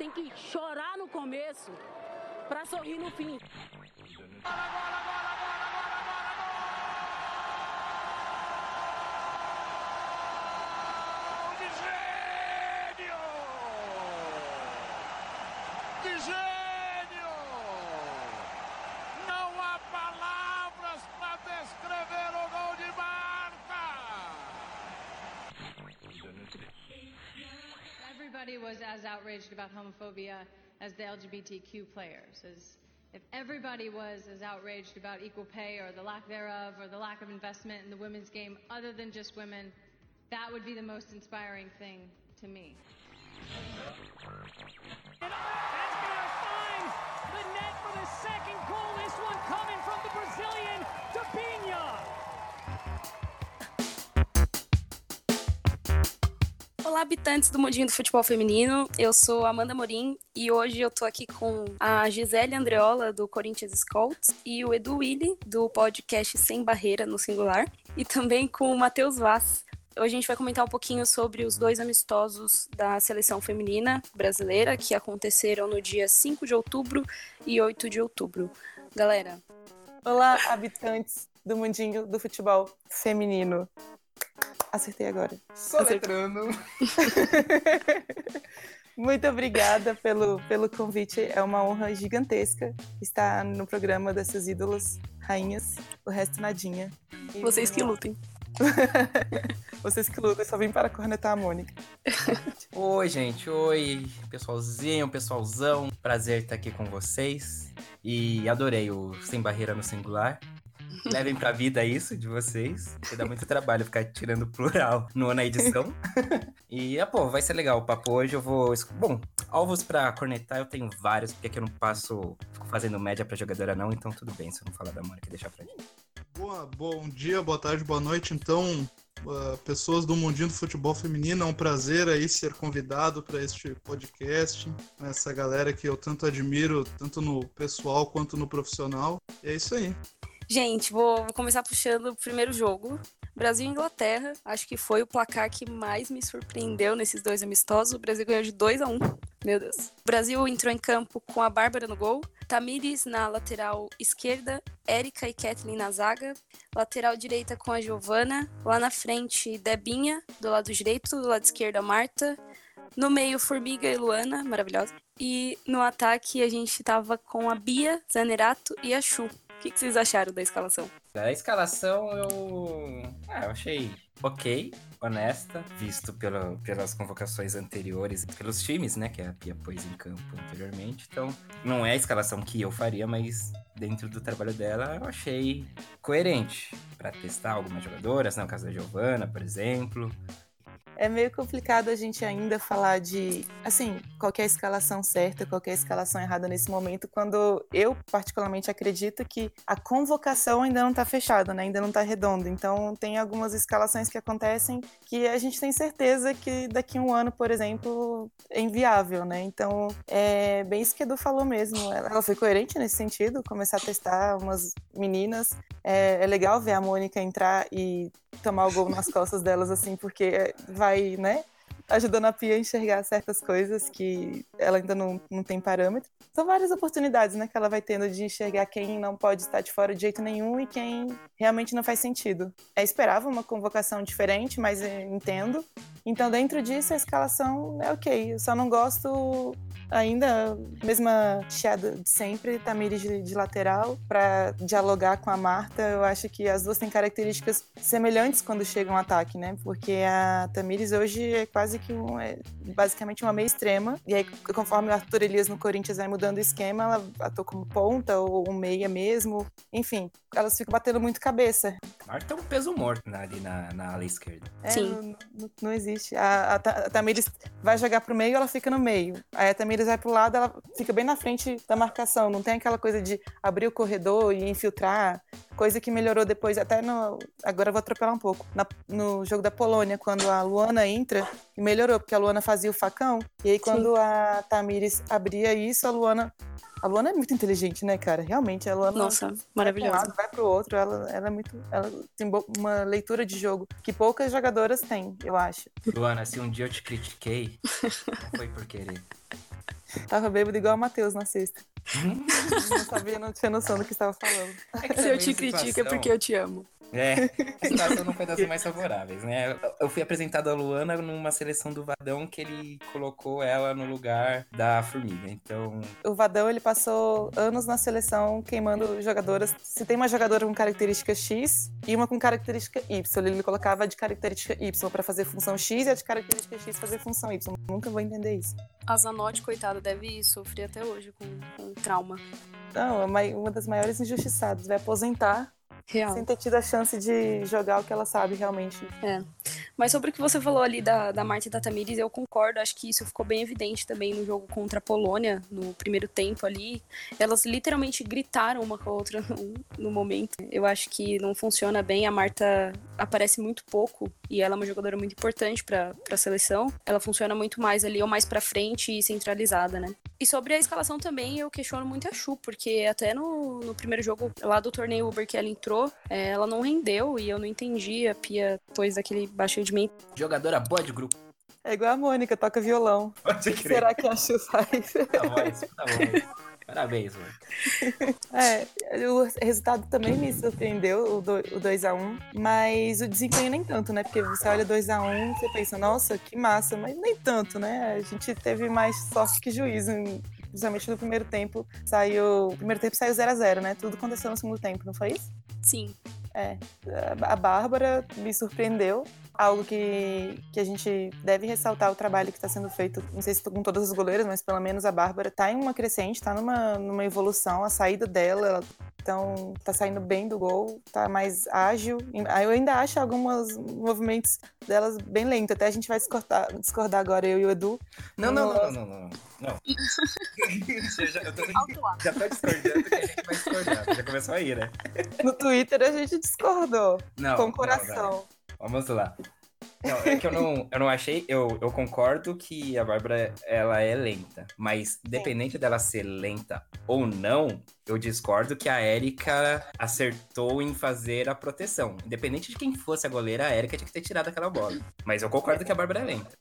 tem que chorar no começo para sorrir no fim. About homophobia as the LGBTQ players. As if everybody was as outraged about equal pay or the lack thereof or the lack of investment in the women's game other than just women, that would be the most inspiring thing to me. And Escobar finds the net for the second goal. This one coming from the Brazilian, Tapinha. Olá, habitantes do mundinho do futebol feminino. Eu sou Amanda Morim e hoje eu tô aqui com a Gisele Andreola, do Corinthians Scouts, e o Edu Willi, do podcast Sem Barreira, no singular, e também com o Matheus Vaz. Hoje a gente vai comentar um pouquinho sobre os dois amistosos da seleção feminina brasileira que aconteceram no dia 5 de outubro e 8 de outubro. Galera. Olá, habitantes do mundinho do futebol feminino. Acertei agora. Soletrando. Muito obrigada pelo, pelo convite. É uma honra gigantesca estar no programa dessas ídolas rainhas. O resto nadinha. E Vocês que lutem. Vocês que lutam, só vim para cornetar a Mônica. Oi, gente. Oi, pessoalzinho, pessoalzão. Prazer estar aqui com vocês. E adorei o Sem Barreira no Singular. Levem pra vida isso de vocês. Porque dá muito trabalho ficar tirando plural no, na edição. e, ah, pô, vai ser legal o papo hoje. Eu vou. Bom, alvos pra cornetar eu tenho vários, porque aqui eu não passo. Fico fazendo média pra jogadora, não, então tudo bem se eu não falar da Mônica, deixar pra gente. Boa, bom dia, boa tarde, boa noite. Então, uh, pessoas do mundinho do futebol feminino, é um prazer aí ser convidado para este podcast. Essa galera que eu tanto admiro, tanto no pessoal quanto no profissional. E é isso aí. Gente, vou, vou começar puxando o primeiro jogo. Brasil e Inglaterra, acho que foi o placar que mais me surpreendeu nesses dois amistosos. O Brasil ganhou de 2 a 1 um. Meu Deus. O Brasil entrou em campo com a Bárbara no gol, Tamires na lateral esquerda, Érica e Kathleen na zaga, lateral direita com a Giovana, lá na frente Debinha, do lado direito, do lado esquerdo a Marta, no meio Formiga e Luana, maravilhosa, e no ataque a gente tava com a Bia, Zanerato e a Chu. O que, que, vocês acharam da escalação? Da escalação eu. Ah, eu achei ok, honesta, visto pela, pelas convocações anteriores, pelos times, né, que a Pia pôs em campo anteriormente. Então, não é a escalação que eu faria, mas dentro do trabalho dela eu achei coerente para testar algumas jogadoras, né, no caso da Giovana, por exemplo é meio complicado a gente ainda falar de, assim, qualquer escalação certa, qualquer escalação errada nesse momento, quando eu particularmente acredito que a convocação ainda não está fechada, né? Ainda não está redonda. Então, tem algumas escalações que acontecem que a gente tem certeza que daqui a um ano, por exemplo, é inviável, né? Então, é bem isso que a Edu falou mesmo. Ela foi coerente nesse sentido, começar a testar umas meninas. É, é legal ver a Mônica entrar e tomar o gol nas costas delas, assim, porque vai, né? Ajudando a Pia a enxergar certas coisas que ela ainda não, não tem parâmetro. São várias oportunidades, né, que ela vai tendo de enxergar quem não pode estar de fora de jeito nenhum e quem realmente não faz sentido. É esperava uma convocação diferente, mas entendo. Então, dentro disso, a escalação é ok. Eu só não gosto ainda, mesma chiada de sempre, Tamires de, de lateral, para dialogar com a Marta. Eu acho que as duas têm características semelhantes quando chega um ataque, né? Porque a Tamires hoje é quase que um, é basicamente uma meia extrema. E aí, conforme o Arthur Elias no Corinthians vai mudando o esquema, ela atua como ponta ou um meia mesmo. Enfim, elas ficam batendo muito cabeça. Marta é um peso morto ali na, na ala esquerda. É, Sim. Não, não, não existe. A, a, a Tamires vai jogar pro meio, ela fica no meio. Aí a Tamires vai pro lado, ela fica bem na frente da marcação. Não tem aquela coisa de abrir o corredor e infiltrar. Coisa que melhorou depois, até no. Agora eu vou atropelar um pouco. Na, no jogo da Polônia, quando a Luana entra, melhorou, porque a Luana fazia o facão. E aí, quando Sim. a Tamires abria isso, a Luana a Luana é muito inteligente, né, cara? Realmente, a Luana. Nossa, maravilhosa. Vai pro, lado, vai pro outro, ela, ela é muito. Ela tem uma leitura de jogo que poucas jogadoras têm, eu acho. Luana, se um dia eu te critiquei, não foi por querer. Tava bêbado igual o Matheus na sexta. não sabia, não tinha noção do que estava falando. É que Se eu também te critico é porque eu te amo. É, a situação não foi das mais favoráveis, né? Eu fui apresentado a Luana numa seleção do Vadão que ele colocou ela no lugar da Formiga. Então, O Vadão, ele passou anos na seleção queimando jogadoras. Se tem uma jogadora com característica X e uma com característica Y, ele colocava a de característica Y para fazer função X e a de característica X fazer função Y. Nunca vou entender isso. A Zanotti, coitada, deve sofrer até hoje com, com trauma Não, é uma- uma das maiores injustiçadas. Vai aposentar real. sem ter tido a chance de jogar o que ela sabe realmente. Mas sobre o que você falou ali da, da Marta e da Tamires, eu concordo. Acho que isso ficou bem evidente também no jogo contra a Polônia, no primeiro tempo ali. Elas literalmente gritaram uma com a outra no, no momento. Eu acho que não funciona bem. A Marta aparece muito pouco e ela é uma jogadora muito importante para a seleção. Ela funciona muito mais ali, ou mais para frente e centralizada, né? E sobre a escalação também, eu questiono muito a Chu, porque até no, no primeiro jogo lá do torneio Uber que ela entrou, é, ela não rendeu e eu não entendi. A Pia pôs aquele baixo rendimento. jogadora boa de grupo. É igual a Mônica, toca violão. Pode O que será que a Chu faz? Tá voz, tá bom. Parabéns, mano. É, o resultado também me surpreendeu, o do- o 2x1, mas o desempenho nem tanto, né? Porque você olha 2x1 você pensa, nossa, que massa, mas nem tanto, né? A gente teve mais sorte que juízo, em- principalmente no primeiro tempo. Saiu. O primeiro tempo saiu 0x0, né? Tudo aconteceu no segundo tempo, não foi isso? Sim. É. A Bárbara me surpreendeu. Algo que, que a gente deve ressaltar o trabalho que está sendo feito, não sei se com todas as goleiras, mas pelo menos a Bárbara está em uma crescente, está numa, numa evolução. A saída dela, ela então, tá saindo bem do gol, tá mais ágil. Eu ainda acho alguns movimentos delas bem lentos. Até a gente vai discordar, discordar agora, eu e o Edu. Não, não, não, não, não, não. já, eu tô, já tô discordando que a gente vai discordar. Já começou aí, né? No Twitter a gente discordou. Não. com não, coração. não. Vamos lá. Não, é que eu não, eu não achei. Eu, eu concordo que a Bárbara ela é lenta. Mas, independente dela ser lenta ou não, eu discordo que a Érica acertou em fazer a proteção. Independente de quem fosse a goleira, a Érica tinha que ter tirado aquela bola. Mas eu concordo que a Bárbara é lenta.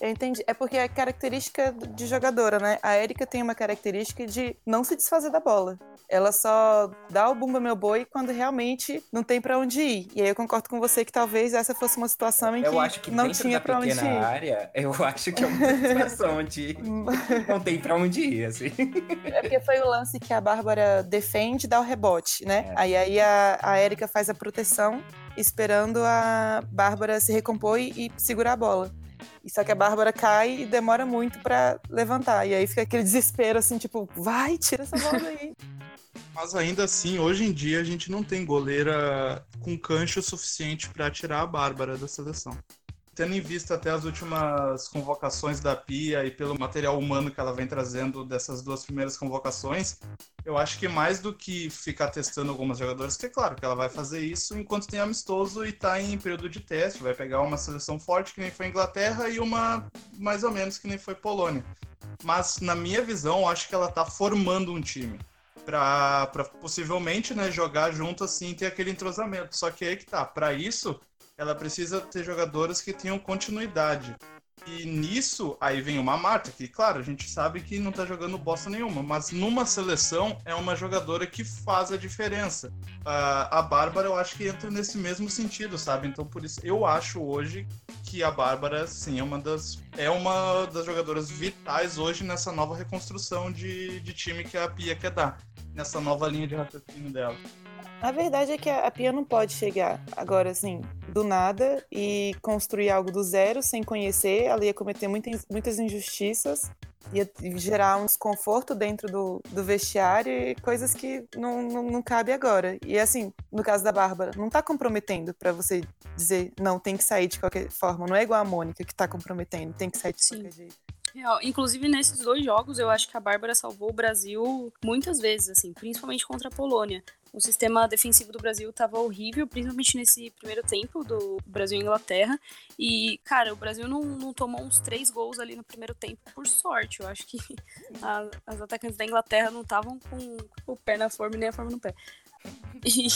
Eu entendi. É porque é característica de jogadora, né? A Erika tem uma característica de não se desfazer da bola. Ela só dá o bumba meu boi quando realmente não tem pra onde ir. E aí eu concordo com você que talvez essa fosse uma situação em que, Eu acho que não tinha da pra onde ir. área, eu acho que é uma situação onde não tem pra onde ir, assim. É porque foi o lance que a Bárbara defende e dá o rebote, né? É. Aí, aí a, a Erika faz a proteção, esperando a Bárbara se recompor e, e segurar a bola. Só que a Bárbara cai e demora muito pra levantar. E aí fica aquele desespero, assim, tipo, vai, tira essa bola daí. Mas ainda assim, hoje em dia, a gente não tem goleira com cancho suficiente para tirar a Bárbara da seleção. Tendo em vista até as últimas convocações da Pia e pelo material humano que ela vem trazendo dessas duas primeiras convocações, eu acho que mais do que ficar testando algumas jogadoras, que é claro que ela vai fazer isso enquanto tem amistoso e tá em período de teste, vai pegar uma seleção forte que nem foi Inglaterra e uma mais ou menos que nem foi Polônia. Mas na minha visão, eu acho que ela tá formando um time para possivelmente né, jogar junto assim ter aquele entrosamento. Só que aí que tá, para isso ela precisa ter jogadoras que tenham continuidade. E nisso, aí vem uma Marta, que, claro, a gente sabe que não tá jogando bosta nenhuma, mas numa seleção é uma jogadora que faz a diferença. Ah, a Bárbara, eu acho que entra nesse mesmo sentido, sabe? Então, por isso, eu acho hoje que a Bárbara, sim, é uma das, é uma das jogadoras vitais hoje nessa nova reconstrução de, de time que a Pia quer dar, nessa nova linha de raciocínio dela. A verdade é que a a Pia não pode chegar agora, assim, do nada e construir algo do zero sem conhecer. Ela ia cometer muitas, muitas injustiças, ia gerar um desconforto dentro do, do vestiário e coisas que não, não, não cabe agora. E assim, no caso da Bárbara, não tá comprometendo pra você dizer, não, tem que sair de qualquer forma. Não é igual a Mônica que tá comprometendo, tem que sair de Sim. qualquer jeito. Real. Inclusive, nesses dois jogos, eu acho que a Bárbara salvou o Brasil muitas vezes, assim, principalmente contra a Polônia. O sistema defensivo do Brasil estava horrível, principalmente nesse primeiro tempo do Brasil e Inglaterra. E, cara, o Brasil não, não tomou uns três gols ali no primeiro tempo por sorte. Eu acho que a- as atacantes da Inglaterra não estavam com o pé na forma nem a forma no pé. E,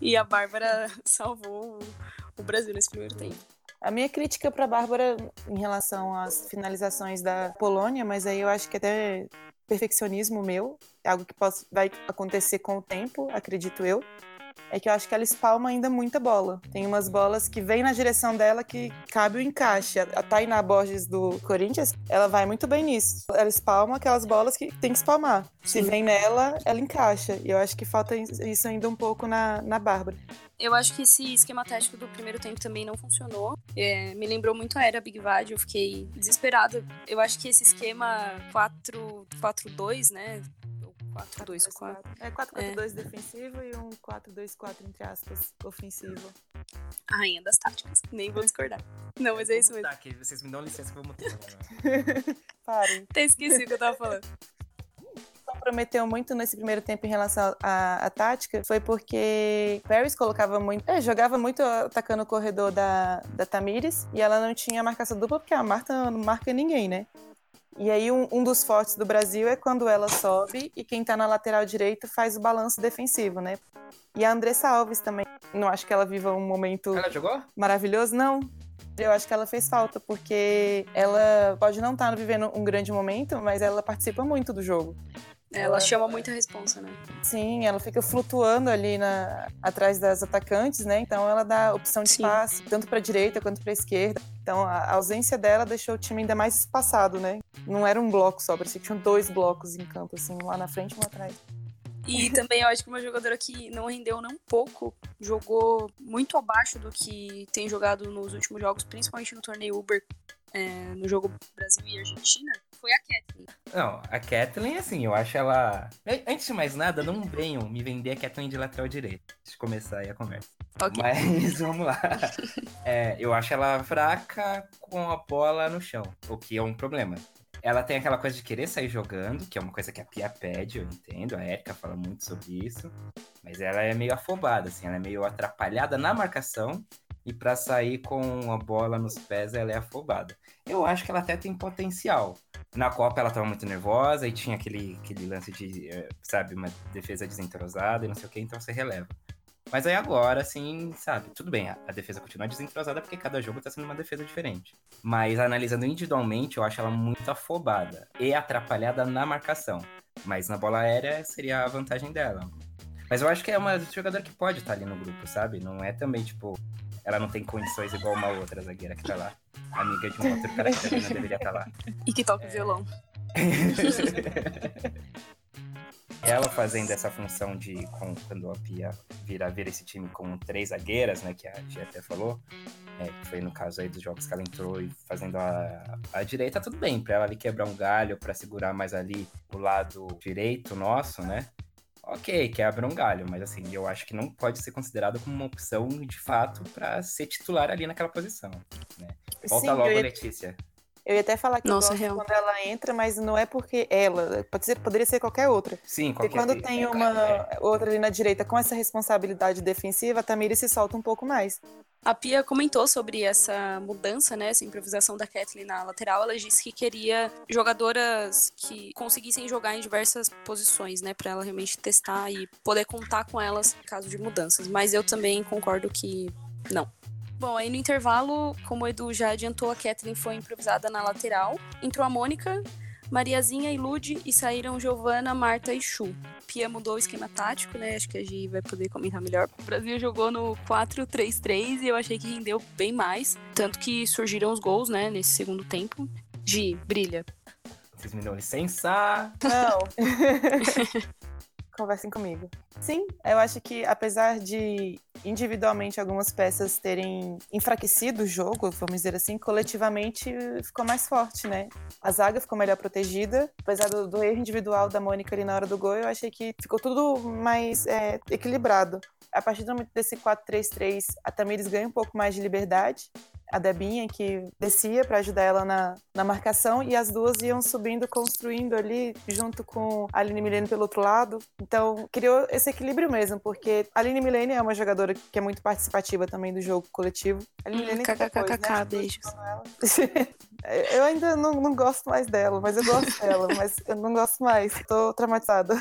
e a Bárbara salvou o, o Brasil nesse primeiro tempo. A minha crítica para Bárbara em relação às finalizações da Polônia, mas aí eu acho que até perfeccionismo meu, é algo que pode, vai acontecer com o tempo, acredito eu é que eu acho que ela espalma ainda muita bola. Tem umas bolas que vêm na direção dela que cabe o encaixe. A Tainá Borges do Corinthians, ela vai muito bem nisso. Ela espalma aquelas bolas que tem que espalmar. Se vem nela, ela encaixa. E eu acho que falta isso ainda um pouco na, na Bárbara. Eu acho que esse esquema tático do primeiro tempo também não funcionou. É, me lembrou muito a era Big Vad, eu fiquei desesperada. Eu acho que esse esquema 4-4-2, né? 4-2-4. É 4-4-2 é. defensivo e um 4-2-4, entre aspas, ofensivo. A rainha das táticas. Nem vou discordar. Não, mas é isso mesmo. Tá, que vocês me dão licença que eu vou mudar. Parem. Até esqueci o que eu tava falando comprometeu muito nesse primeiro tempo em relação à, à tática foi porque Paris colocava muito, é, jogava muito atacando o corredor da, da Tamires e ela não tinha marcação dupla porque a Marta não marca ninguém, né? E aí um, um, dos fortes do Brasil é quando ela sobe e quem tá na lateral direita faz o balanço defensivo, né? E a Andressa Alves também. Não acho que ela viva um momento ela jogou? maravilhoso, não. Eu acho que ela fez falta, porque ela pode não estar tá vivendo um grande momento, mas ela participa muito do jogo. Ela chama muita responsa, né? Sim, ela fica flutuando ali na, atrás das atacantes, né? Então ela dá opção de Sim. passe, tanto para direita quanto para esquerda. Então a ausência dela deixou o time ainda mais espaçado, né? Não era um bloco só, parecia que tinham dois blocos em campo, assim, um lá na frente e um atrás. E também eu acho que uma jogadora que não rendeu nem um pouco, jogou muito abaixo do que tem jogado nos últimos jogos, principalmente no torneio Uber, é, no jogo Brasil e Argentina, foi a Kathleen. Não, a Kathleen, assim, eu acho ela. Antes de mais nada, não venham me vender a Kathleen de lateral direito. Antes de começar aí a conversa. Okay. Mas vamos lá. É, eu acho ela fraca com a bola no chão, o que é um problema. Ela tem aquela coisa de querer sair jogando, que é uma coisa que a Pia pede, eu entendo. A Erika fala muito sobre isso. Mas ela é meio afobada, assim, ela é meio atrapalhada na marcação e para sair com a bola nos pés ela é afobada. Eu acho que ela até tem potencial. Na Copa ela estava muito nervosa e tinha aquele, aquele lance de, eh, sabe, uma defesa desentrosada e não sei o que, então você releva. Mas aí agora, assim, sabe, tudo bem, a, a defesa continua desentrosada porque cada jogo tá sendo uma defesa diferente. Mas analisando individualmente, eu acho ela muito afobada e atrapalhada na marcação. Mas na bola aérea seria a vantagem dela. Mas eu acho que é uma jogadora que pode estar tá ali no grupo, sabe? Não é também, tipo, ela não tem condições igual uma outra zagueira que tá lá. Amiga de uma outra cara que não deveria estar tá lá. E que toca é... violão. ela fazendo essa função de com, quando a Pia vira, vira esse time com três zagueiras, né, que a Gia até falou, é, foi no caso aí dos jogos que ela entrou e fazendo a, a direita, tudo bem, para ela ali quebrar um galho, para segurar mais ali o lado direito nosso, né? Ok, quebra um galho, mas assim, eu acho que não pode ser considerado como uma opção de fato para ser titular ali naquela posição. Né? Volta Sim, logo, ia... Letícia. Eu ia até falar que Nossa, eu gosto quando ela entra, mas não é porque ela, pode ser, poderia ser qualquer outra. Sim, qualquer Porque quando tem uma é. outra ali na direita com essa responsabilidade defensiva, a Tamiri se solta um pouco mais. A Pia comentou sobre essa mudança, né, essa improvisação da Kathleen na lateral. Ela disse que queria jogadoras que conseguissem jogar em diversas posições, né, para ela realmente testar e poder contar com elas em caso de mudanças. Mas eu também concordo que não. Bom, aí no intervalo, como o Edu já adiantou, a Kathleen foi improvisada na lateral. Entrou a Mônica, Mariazinha e Lude e saíram Giovana, Marta e Chu. Pia mudou o esquema tático, né? Acho que a Gi vai poder comentar melhor. O Brasil jogou no 4-3-3 e eu achei que rendeu bem mais. Tanto que surgiram os gols, né, nesse segundo tempo. Gi, brilha. Vocês me dão licença? Não. conversem comigo. Sim, eu acho que apesar de individualmente algumas peças terem enfraquecido o jogo, vamos dizer assim, coletivamente ficou mais forte, né? A zaga ficou melhor protegida, apesar do, do erro individual da Mônica ali na hora do gol, eu achei que ficou tudo mais é, equilibrado. A partir do momento desse 4-3-3, a Tamires ganha um pouco mais de liberdade, a Debinha, que descia para ajudar ela na, na marcação, e as duas iam subindo, construindo ali, junto com a Aline Milene pelo outro lado. Então, criou esse equilíbrio mesmo, porque a Aline Milene é uma jogadora que é muito participativa também do jogo coletivo. A Aline Milene KKKK, né? beijos. Eu ainda não, não gosto mais dela, mas eu gosto dela, mas eu não gosto mais. Tô traumatizada.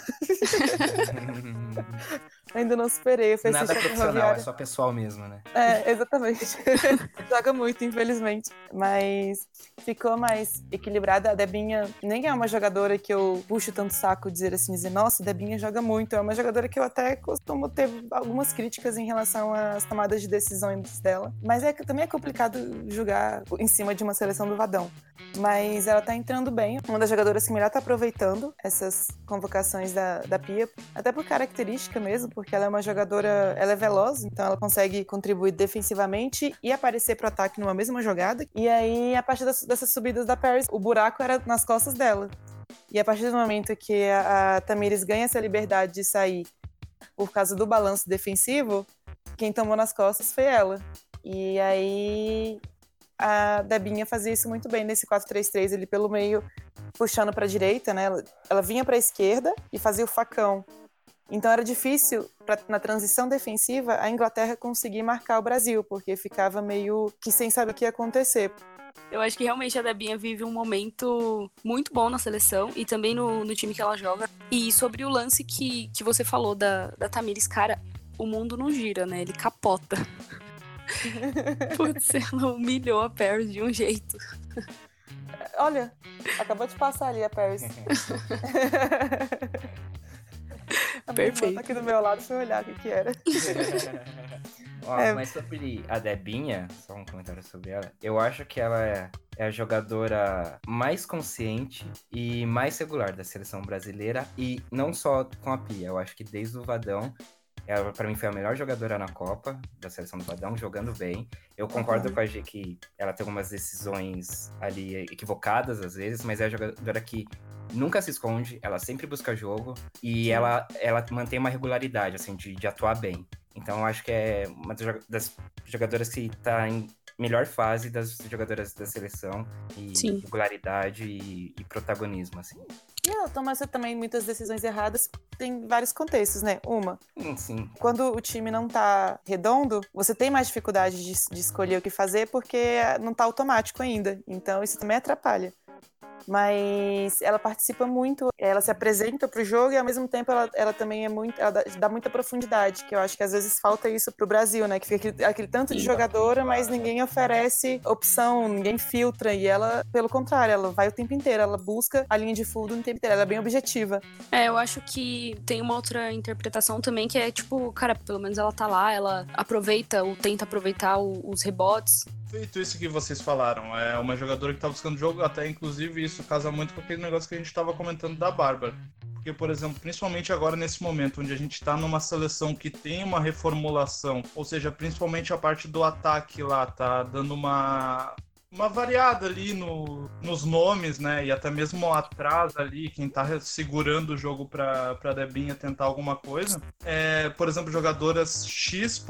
Ainda não superei. Eu Nada assistir a profissional, é só pessoal mesmo, né? É, exatamente. Joga muito, infelizmente. Mas ficou mais equilibrada. A Debinha nem é uma jogadora que eu puxo tanto saco dizer assim, dizer, nossa, a Debinha joga muito. É uma jogadora que eu até costumo ter algumas críticas em relação às tomadas de decisões dela. Mas é também é complicado julgar em cima de uma seleção do Vadão. Mas ela tá entrando bem. Uma das jogadoras que melhor tá aproveitando essas convocações da, da Pia, até por característica mesmo, porque ela é uma jogadora, ela é veloz, então ela consegue contribuir defensivamente e aparecer pro ataque numa mesma jogada. E aí, a partir das, dessas subidas da Paris, o buraco era nas costas dela. E a partir do momento que a, a Tamires ganha essa liberdade de sair por causa do balanço defensivo, quem tomou nas costas foi ela. E aí a Debinha fazia isso muito bem nesse 4-3-3 ali pelo meio, puxando para a direita, né? Ela, ela vinha para a esquerda e fazia o facão. Então era difícil pra, na transição defensiva a Inglaterra conseguir marcar o Brasil, porque ficava meio que sem saber o que ia acontecer. Eu acho que realmente a Debinha vive um momento muito bom na seleção e também no, no time que ela joga. E sobre o lance que, que você falou da, da Tamires, cara, o mundo não gira, né? Ele capota. Putz, ela humilhou a Paris de um jeito. Olha, acabou de passar ali a Paris. A irmã Perfeito. tá aqui do meu lado, eu olhar o que, que era. Ó, É. Mas sobre a Debinha, só um comentário sobre ela. Eu acho que ela é, é a jogadora mais consciente e mais regular da seleção brasileira. E não só com a Pia. Eu acho que desde o Vadão, ela pra mim foi a melhor jogadora na Copa da seleção do Vadão, jogando bem. Eu concordo com a G que ela tem algumas decisões ali equivocadas às vezes, mas é a jogadora que nunca se esconde, ela sempre busca jogo e ela, ela mantém uma regularidade, assim, de, de atuar bem. Então eu acho que é uma das joga- das jogadoras que tá em melhor fase das jogadoras da seleção. E Sim. regularidade e, e protagonismo, assim. E ela toma também muitas decisões erradas, tem vários contextos, né? Uma, Hum, Sim, quando o time não tá redondo, você tem mais dificuldade de, de escolher o que fazer porque não tá automático ainda. Então isso também atrapalha. Mas ela participa muito, ela se apresenta pro jogo e ao mesmo tempo ela, ela também é muito, ela dá, dá muita profundidade, que eu acho que às vezes falta isso pro Brasil, né? Que fica aquele, aquele tanto de jogadora, mas ninguém oferece opção, ninguém filtra. E ela, pelo contrário, ela vai o tempo inteiro, ela busca a linha de fundo o tempo inteiro, ela é bem objetiva. É, eu acho que tem uma outra interpretação também que é tipo, cara, pelo menos ela tá lá, ela aproveita ou tenta aproveitar o- os rebotes. Feito isso que vocês falaram, é uma jogadora que tá buscando jogo, até inclusive isso casa muito com aquele negócio que a gente tava comentando da Bárbara. Porque, por exemplo, principalmente agora nesse momento, onde a gente tá numa seleção que tem uma reformulação, ou seja, principalmente a parte do ataque lá, tá dando uma, uma variada ali no, nos nomes, né? E até mesmo atrás ali, quem tá segurando o jogo pra, pra Debinha tentar alguma coisa. É, por exemplo, jogadoras X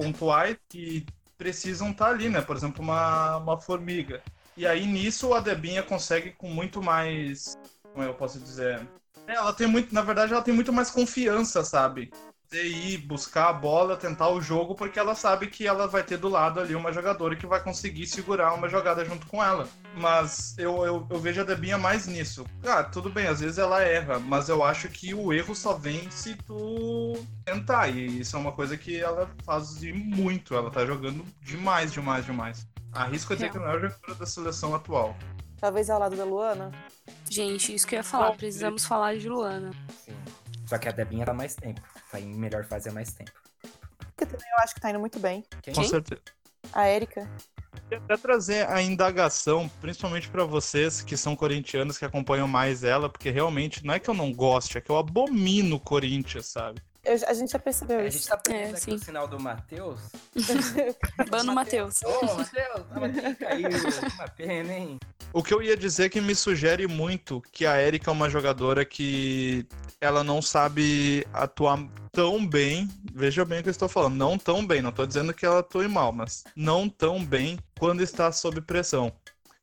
que precisam estar ali, né? Por exemplo, uma, uma formiga. E aí nisso a Debinha consegue com muito mais. Como eu posso dizer? É, Ela tem muito. Na verdade, ela tem muito mais confiança, sabe? De ir buscar a bola, tentar o jogo, porque ela sabe que ela vai ter do lado ali uma jogadora que vai conseguir segurar uma jogada junto com ela. Mas eu, eu, eu vejo a Debinha mais nisso. Ah, tudo bem, às vezes ela erra, mas eu acho que o erro só vem se tu tentar. E isso é uma coisa que ela faz de muito. Ela tá jogando demais, demais, demais. Arrisco a dizer que é a jogadora da seleção atual. Talvez ao lado da Luana. Gente, isso que eu ia falar, precisamos falar de Luana. sim. Só que a Debinha tá mais tempo. Tá em melhor fase há mais tempo. Que também eu acho que tá indo muito bem. Quem? Com certeza. A Érica. Queria até trazer a indagação, principalmente pra vocês que são corintianos que acompanham mais ela, porque realmente não é que eu não goste, é que eu abomino o Corinthians, sabe? Eu- a gente já percebeu A isso. gente tá perdendo É, aqui sim. o sinal do Matheus. Bano Matheus. Ô, Matheus, tava aqui, caiu. Uma pena, hein? O que eu ia dizer é que me sugere muito que a Erika é uma jogadora que ela não sabe atuar tão bem. Veja bem o que eu estou falando, não tão bem. Não estou dizendo que ela atue mal, mas não tão bem quando está sob pressão.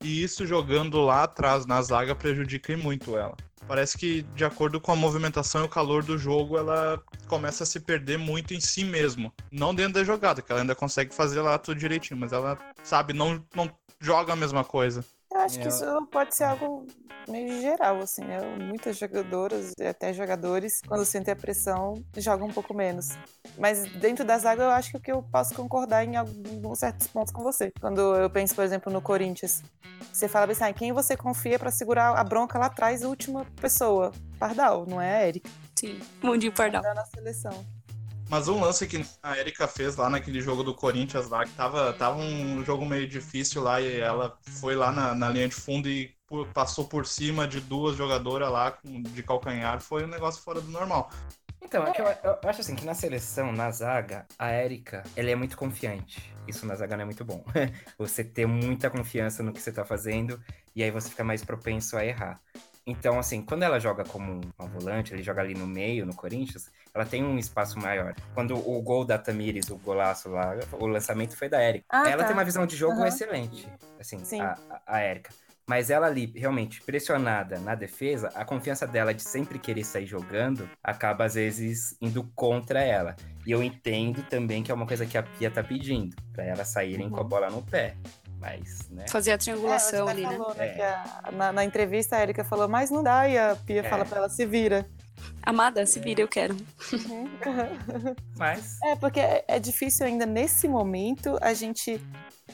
E isso jogando lá atrás na zaga prejudica muito ela. Parece que, de acordo com a movimentação e o calor do jogo, ela começa a se perder muito em si mesmo. Não dentro da jogada, que ela ainda consegue fazer lá tudo direitinho, mas ela, sabe, não, não joga a mesma coisa. Eu acho que Eu- isso pode ser algo meio geral, assim, né? Muitas jogadoras e até jogadores, quando sentem a pressão, jogam um pouco menos. Mas dentro da zaga, eu acho que eu posso concordar em alguns certos pontos com você. Quando eu penso, por exemplo, no Corinthians, você fala assim, ah, quem você confia pra segurar a bronca lá atrás, a última pessoa? Pardal, não é a Erika. Sim. Mundinho Pardal. Tá na seleção. Mas um lance que a Erika fez lá naquele jogo do Corinthians lá, que tava, tava um jogo meio difícil lá, e ela foi lá na, na linha de fundo e passou por cima de duas jogadoras lá de calcanhar, foi um negócio fora do normal. Então, é que eu, eu acho assim que na seleção, na zaga, a Erika, ela é muito confiante. Isso na zaga não é muito bom. você ter muita confiança no que você tá fazendo e aí você fica mais propenso a errar. Então, assim, quando ela joga como uma volante, ele joga ali no meio, no Corinthians, ela tem um espaço maior. Quando o gol da Tamires, o golaço lá, o lançamento foi da Erika. Ah, ela tá. tem uma visão de jogo Aham. excelente, assim, Sim. a, a, a Erika. Mas ela ali, realmente, pressionada na defesa, a confiança dela de sempre querer sair jogando acaba, às vezes, indo contra ela. E eu entendo também que é uma coisa que a Pia tá pedindo, pra elas saírem com a bola no pé. Mas, né? Fazer a É, triangulação você ali, né? falou, né, É. a- na, na entrevista a Erika falou, mas não dá, e a Pia É. fala pra ela, se vira. Amada, se vira, eu quero. Mas. É, porque é, é difícil ainda nesse momento a gente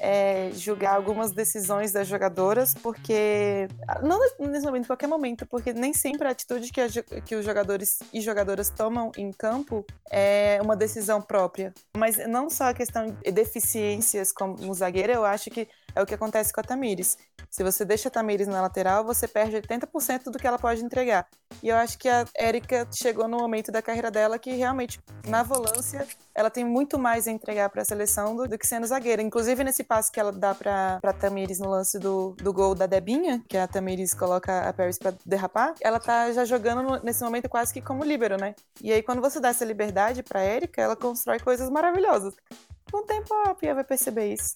é, julgar algumas decisões das jogadoras, porque. Não nesse momento, em qualquer momento, porque nem sempre a atitude que, a que os jogadores e jogadoras tomam em campo é uma decisão própria. Mas não só a questão de deficiências como zagueira, eu acho que é o que acontece com a Tamires. Se você deixa a Tamires na lateral, você perde 80% do que ela pode entregar. E eu acho que a Érica chegou no momento da carreira dela que realmente, na volância, ela tem muito mais a entregar para a seleção do, do que sendo zagueira. Inclusive, nesse passe que ela dá para pra Tamires no lance do, do gol da Debinha, que a Tamires coloca a Paris para derrapar, ela tá já jogando no- nesse momento quase que como líbero, né? E aí, quando você dá essa liberdade para Érica, ela constrói coisas maravilhosas. Com o tempo, a Pia vai perceber isso.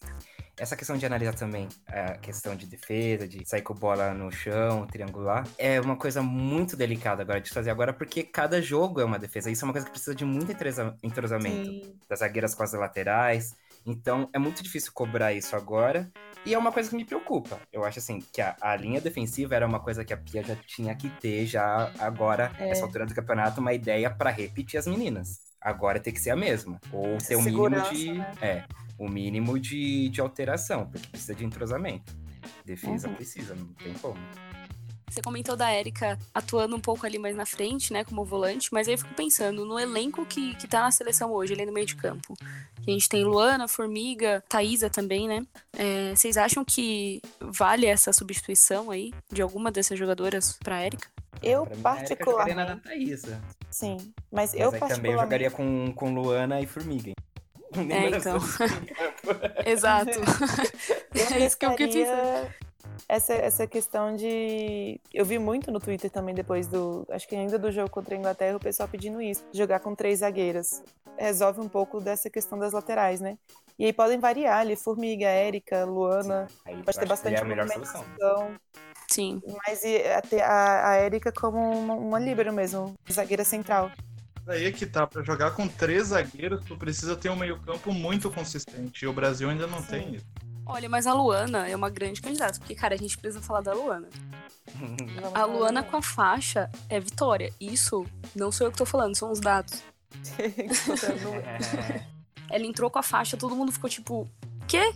Essa questão de analisar também a questão de defesa, de sair com bola no chão, triangular, é uma coisa muito delicada agora de fazer agora, porque cada jogo é uma defesa. Isso é uma coisa que precisa de muito entrosa- entrosamento Sim. das zagueiras com as laterais. Então é muito difícil cobrar isso agora. E é uma coisa que me preocupa. Eu acho assim que a, a linha defensiva era uma coisa que a Pia já tinha que ter já agora, É. nessa altura do campeonato, uma ideia pra repetir as meninas. Agora tem que ser a mesma. Ou ter um mínimo de. né? É, o mínimo de, de alteração, porque precisa de entrosamento. Defesa Uhum. precisa, não tem como. Você comentou da Érica atuando um pouco ali mais na frente, né, como volante, mas aí eu fico pensando no elenco que, que tá na seleção hoje, ali no meio de campo. Que a gente tem Luana, Formiga, Thaísa também, né? É, vocês acham que vale essa substituição aí de alguma dessas jogadoras pra Érica? Eu, Pra mim, a Erika jogaria na particularmente. Sim, mas Mas eu aí também eu particularmente. jogaria com, com Luana e Formiga. hein? É, então. Exato. Eu é isso que eu pensaria essa, essa questão de. Eu vi muito no Twitter também depois do. Acho que ainda do jogo contra a Inglaterra, o pessoal pedindo isso. Jogar com três zagueiras. Resolve um pouco dessa questão das laterais, né? E aí podem variar ali, Formiga, Érica, Luana. Aí Pode ter bastante seria a melhor solução. Sim. Mas e a, a, a Érica como uma, uma líbero mesmo, zagueira central. Aí é que tá, pra jogar com três zagueiros, tu precisa ter um meio-campo muito consistente. E o Brasil ainda não Sim. tem isso. Olha, mas a Luana é uma grande candidata, porque, cara, a gente precisa falar da Luana. A Luana com a faixa é vitória. Isso não sou eu que tô falando, são os dados. Ela entrou com a faixa, todo mundo ficou tipo, quê?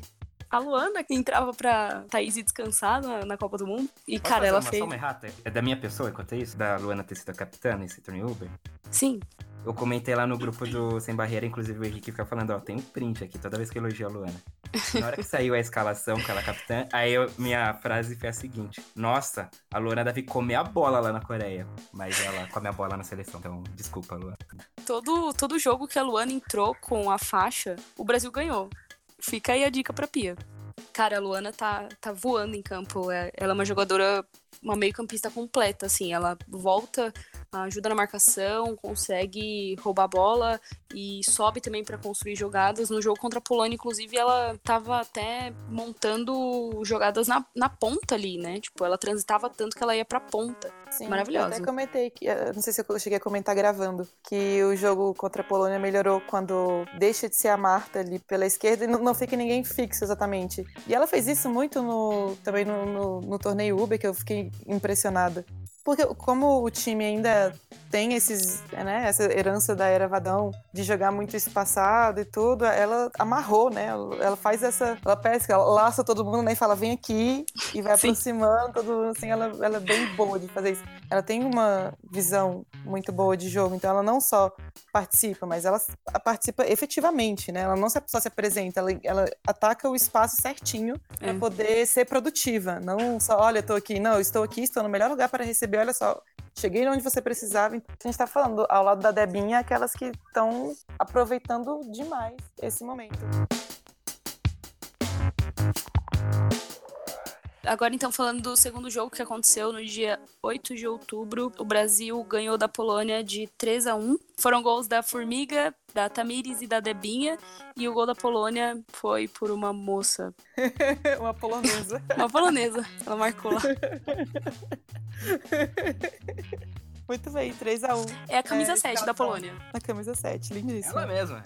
A Luana que entrava pra Thaís ir descansar na, na Copa do Mundo. E, Posso cara, ela uma, fez. Só uma errata? É da minha pessoa, enquanto isso? Da Luana ter sido a capitã nesse torneio Uber? Sim. Eu comentei lá no grupo do Sem Barreira, inclusive o Henrique fica falando, ó, tem um print aqui toda vez que eu elogio a Luana. Na hora que saiu a escalação com ela capitã, aí eu- minha frase foi a seguinte: Nossa, a Luana deve comer a bola lá na Coreia. Mas ela come a bola na seleção, então desculpa, Luana. Todo, todo jogo que a Luana entrou com a faixa, o Brasil ganhou. Fica aí a dica pra Pia. Cara, a Luana tá, tá voando em campo. É- Ela é uma jogadora, uma meio-campista completa, assim. Ela volta ajuda na marcação, consegue roubar a bola e sobe também para construir jogadas. No jogo contra a Polônia, inclusive, ela estava até montando jogadas na, na ponta ali, né? Tipo, ela transitava tanto que ela ia pra ponta. Sim, Maravilhosa. Eu até comentei que, eh, não sei se eu cheguei a comentar gravando, que o jogo contra a Polônia melhorou quando deixa de ser a Marta ali pela esquerda e não, não fica ninguém fixo exatamente. E ela fez isso muito no, também no, no, no torneio Uber, que eu fiquei impressionada. Porque como o time ainda tem esses, né, essa herança da era Vadão de jogar muito espaçado e tudo, ela amarrou, né? Ela faz essa, ela pesca, ela laça todo mundo, né, e fala vem aqui e vai Sim. aproximando todo mundo, assim, ela, ela é bem boa de fazer isso. Ela tem uma visão muito boa de jogo, então ela não só participa, mas ela participa efetivamente, né? Ela não só se apresenta, ela, ela ataca o espaço certinho para É. poder ser produtiva, não só, olha, tô aqui, não, eu estou aqui, estou no melhor lugar para receber, olha só, cheguei onde você precisava. Então, a gente tá falando ao lado da Debinha, aquelas que estão aproveitando demais esse momento. Agora, então, falando do segundo jogo que aconteceu no dia 8 de outubro, o Brasil ganhou da Polônia de 3 a 1 Foram gols da Formiga, da Tamires e da Debinha, e o gol da Polônia foi por uma moça, Uma polonesa. uma polonesa. Ela marcou lá. Muito bem, 3x1 É a camisa É, 7 da escalação. Polônia, na camisa 7, lindíssima. Ela mesma.